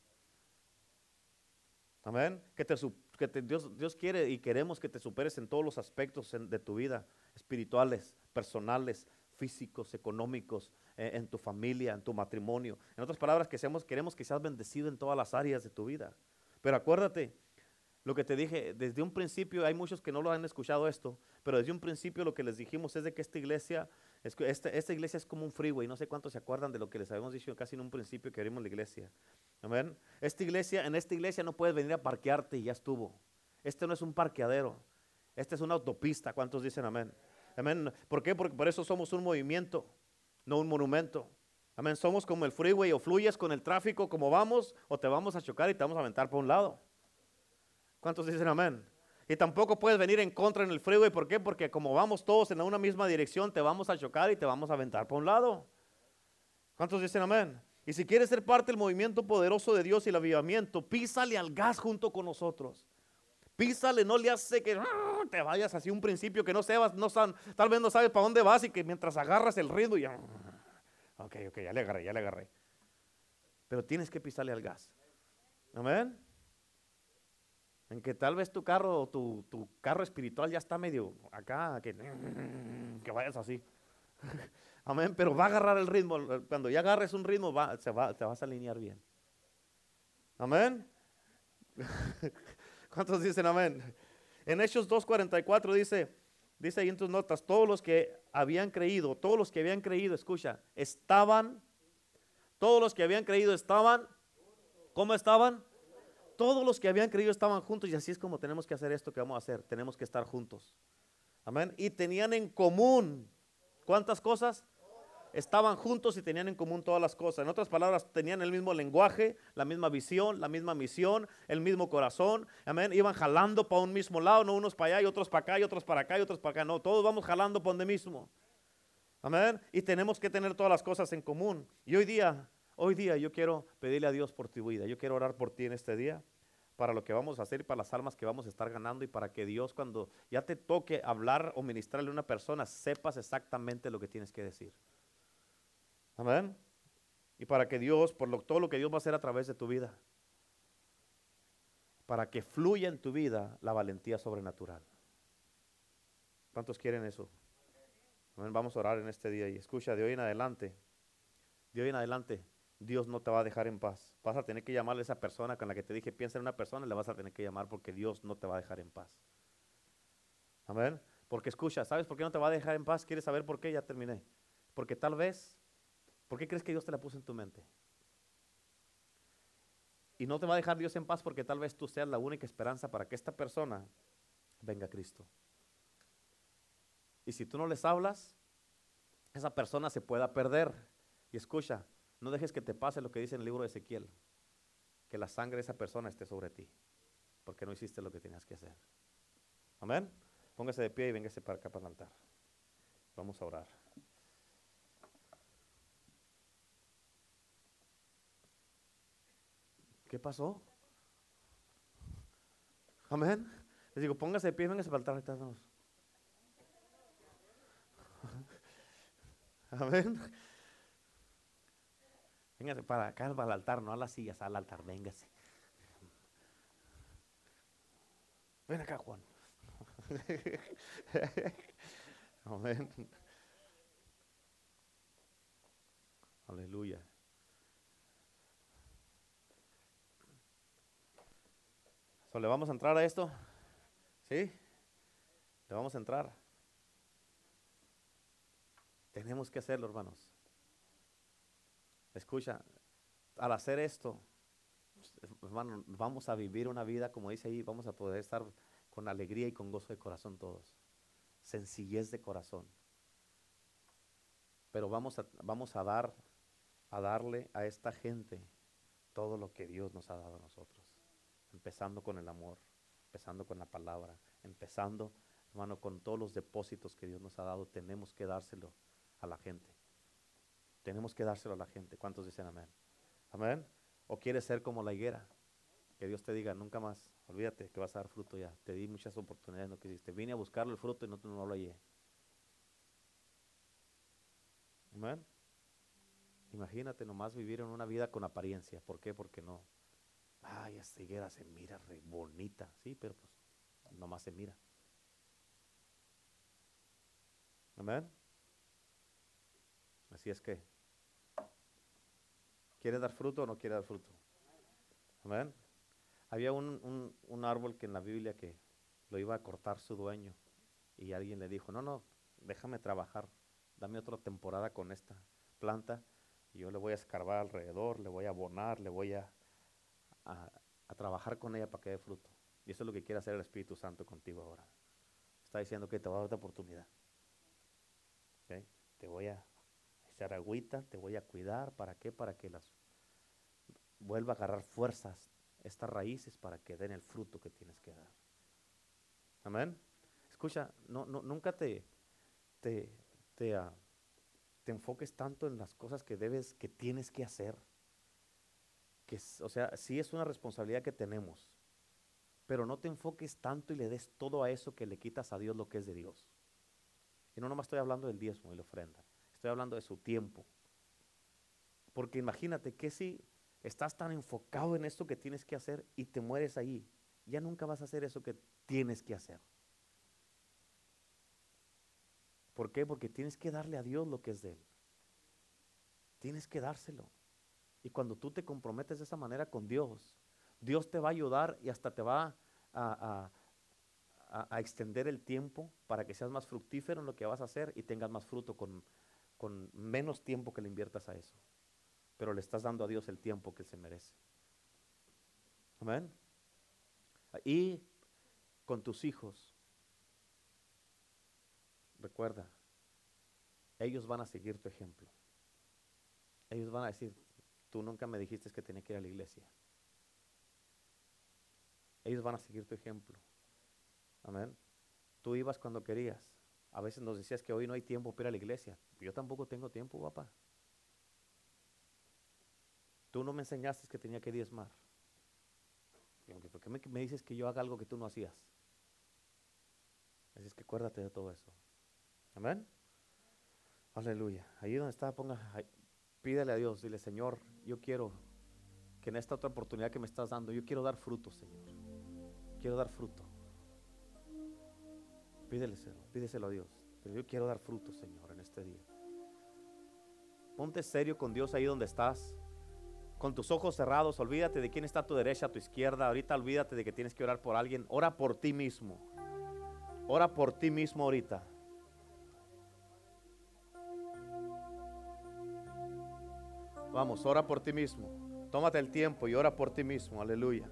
Amén. Que, te, Dios, Dios quiere y queremos que te superes en todos los aspectos de tu vida, espirituales, personales, físicos, económicos, eh, en tu familia, en tu matrimonio. En otras palabras, que queremos que seas bendecido en todas las áreas de tu vida. Pero acuérdate, lo que te dije, desde un principio, hay muchos que no lo han escuchado esto, pero desde un principio lo que les dijimos es de que esta iglesia, esta, esta iglesia es como un freeway, no sé cuántos se acuerdan de lo que les habíamos dicho casi en un principio que abrimos la iglesia. Amén. Esta iglesia, en esta iglesia no puedes venir a parquearte y ya estuvo. Este no es un parqueadero. Este es una autopista. ¿Cuántos dicen amén? Amén. ¿Por qué? Porque por eso somos un movimiento, no un monumento. Amén. Somos como el freeway o fluyes con el tráfico como vamos o te vamos a chocar y te vamos a aventar por un lado. ¿Cuántos dicen amén? Y tampoco puedes venir en contra en el freeway. ¿Por qué? Porque como vamos todos en una misma dirección, te vamos a chocar y te vamos a aventar por un lado. ¿Cuántos dicen amén? Y si quieres ser parte del movimiento poderoso de Dios y el avivamiento, písale al gas junto con nosotros. Písale, no le hace que ah, te vayas así un principio que no sepas, no tal vez no sabes para dónde vas y que mientras agarras el ritmo ya, ok, ok, ya le agarré, ya le agarré. Pero tienes que pisarle al gas. Amén. En que tal vez tu carro, tu, tu carro espiritual ya está medio acá, que, que vayas así. Amén, pero va a agarrar el ritmo. Cuando ya agarres un ritmo, se va, te vas a alinear bien. Amén. ¿Cuántos dicen amén? En Hechos 2.44 dice, dice ahí en tus notas, todos los que habían creído, todos los que habían creído, escucha, estaban, todos los que habían creído estaban, ¿cómo estaban? Todos los que habían creído estaban juntos y así es como tenemos que hacer esto que vamos a hacer, tenemos que estar juntos. Amén. Y tenían en común, ¿cuántas cosas? Estaban juntos y tenían en común todas las cosas. En otras palabras, tenían el mismo lenguaje, la misma visión, la misma misión, el mismo corazón. Amén. Iban jalando para un mismo lado, no unos para allá y otros para acá y otros para acá y otros para acá. No, todos vamos jalando para donde mismo. Amén. Y tenemos que tener todas las cosas en común. Y hoy día, hoy día yo quiero pedirle a Dios por tu vida. Yo quiero orar por ti en este día para lo que vamos a hacer y para las almas que vamos a estar ganando y para que Dios cuando ya te toque hablar o ministrarle a una persona, sepas exactamente lo que tienes que decir. Amén. Y para que Dios, por lo, todo lo que Dios va a hacer a través de tu vida, para que fluya en tu vida la valentía sobrenatural. ¿Cuántos quieren eso? Amén. Vamos a orar en este día y escucha, de hoy en adelante, de hoy en adelante, Dios no te va a dejar en paz. Vas a tener que llamarle a esa persona con la que te dije, piensa en una persona, le vas a tener que llamar porque Dios no te va a dejar en paz. Amén. Porque escucha, ¿sabes por qué no te va a dejar en paz? ¿Quieres saber por qué? Ya terminé. Porque tal vez, ¿por qué crees que Dios te la puso en tu mente? Y no te va a dejar Dios en paz porque tal vez tú seas la única esperanza para que esta persona venga a Cristo. Y si tú no les hablas, esa persona se pueda perder. Y escucha, no dejes que te pase lo que dice en el libro de Ezequiel, que la sangre de esa persona esté sobre ti, porque no hiciste lo que tenías que hacer. Amén. Póngase de pie y véngase para acá para el altar. Vamos a orar. ¿Qué pasó? Amén. Les digo, póngase de pie véngase para el altar. Amén. Véngase para acá, para el altar, no a las sillas, al altar, véngase. Ven acá, Juan. Amén. Aleluya. ¿Le vamos a entrar a esto? ¿Sí? ¿Le vamos a entrar? Tenemos que hacerlo, hermanos. Escucha, al hacer esto, hermano, vamos a vivir una vida, como dice ahí, vamos a poder estar con alegría y con gozo de corazón todos. Sencillez de corazón. Pero vamos a, vamos a dar, a darle a esta gente todo lo que Dios nos ha dado a nosotros. Empezando con el amor, empezando con la palabra, empezando, hermano, con todos los depósitos que Dios nos ha dado, tenemos que dárselo a la gente. Tenemos que dárselo a la gente. ¿Cuántos dicen amén? Amén. ¿O quieres ser como la higuera? Que Dios te diga, nunca más, olvídate que vas a dar fruto ya. Te di muchas oportunidades, no quisiste. Vine a buscarle el fruto y no, no lo hallé. Amén. Imagínate nomás vivir en una vida con apariencia. ¿Por qué? Porque no. Ay, esta higuera se mira re bonita. Sí, pero pues nomás se mira. Amén. Así es que ¿Quiere dar fruto o no quiere dar fruto? Amén. Había un, un, árbol que en la Biblia que lo iba a cortar su dueño y alguien le dijo, no, no, déjame trabajar, dame otra temporada con esta planta y yo le voy a escarbar alrededor, le voy a abonar, le voy a, a, trabajar con ella para que dé fruto. Y eso es lo que quiere hacer el Espíritu Santo contigo ahora. Está diciendo que te va a dar otra oportunidad. Te voy a echar agüita, te voy a cuidar. ¿Para qué? Para que las vuelva a agarrar fuerzas estas raíces para que den el fruto que tienes que dar. Amén. Escucha, no, no, nunca te, te, te, ah, te, enfoques tanto en las cosas que debes, que tienes que hacer. O sea, sí es una responsabilidad que tenemos, pero no te enfoques tanto y le des todo a eso que le quitas a Dios lo que es de Dios. Y no nomás estoy hablando del diezmo y la ofrenda, estoy hablando de su tiempo. Porque imagínate que si estás tan enfocado en esto que tienes que hacer y te mueres ahí, ya nunca vas a hacer eso que tienes que hacer. ¿Por qué? Porque tienes que darle a Dios lo que es de Él. Tienes que dárselo. Y cuando tú te comprometes de esa manera con Dios, Dios te va a ayudar y hasta te va a, a, extender el tiempo para que seas más fructífero en lo que vas a hacer y tengas más fruto con, con menos tiempo que le inviertas a eso pero le estás dando a Dios el tiempo que se merece. Amén. Y con tus hijos, recuerda, ellos van a seguir tu ejemplo. Ellos van a decir, tú nunca me dijiste que tenía que ir a la iglesia. Ellos van a seguir tu ejemplo. Amén. Tú ibas cuando querías. a veces nos decías que hoy no hay tiempo para ir a la iglesia. Yo tampoco tengo tiempo, papá. Tú no me enseñaste que tenía que diezmar. ¿Por qué me, dices que yo haga algo que tú no hacías? Así es que acuérdate de todo eso. Amén. Aleluya. Ahí donde está, ponga, pídele a Dios, dile, Señor, yo quiero que en esta otra oportunidad que me estás dando, yo quiero dar fruto, Señor. Quiero dar fruto. Pídeselo, pídeselo a Dios. yo quiero dar fruto, Señor, en este día. Ponte serio con Dios ahí donde estás. Con tus ojos cerrados, olvídate de quién está a tu derecha, a tu izquierda. Ahorita olvídate de que tienes que orar por alguien. Ora por ti mismo. Ora por ti mismo ahorita. Vamos, ora por ti mismo. Tómate el tiempo y ora por ti mismo. Aleluya.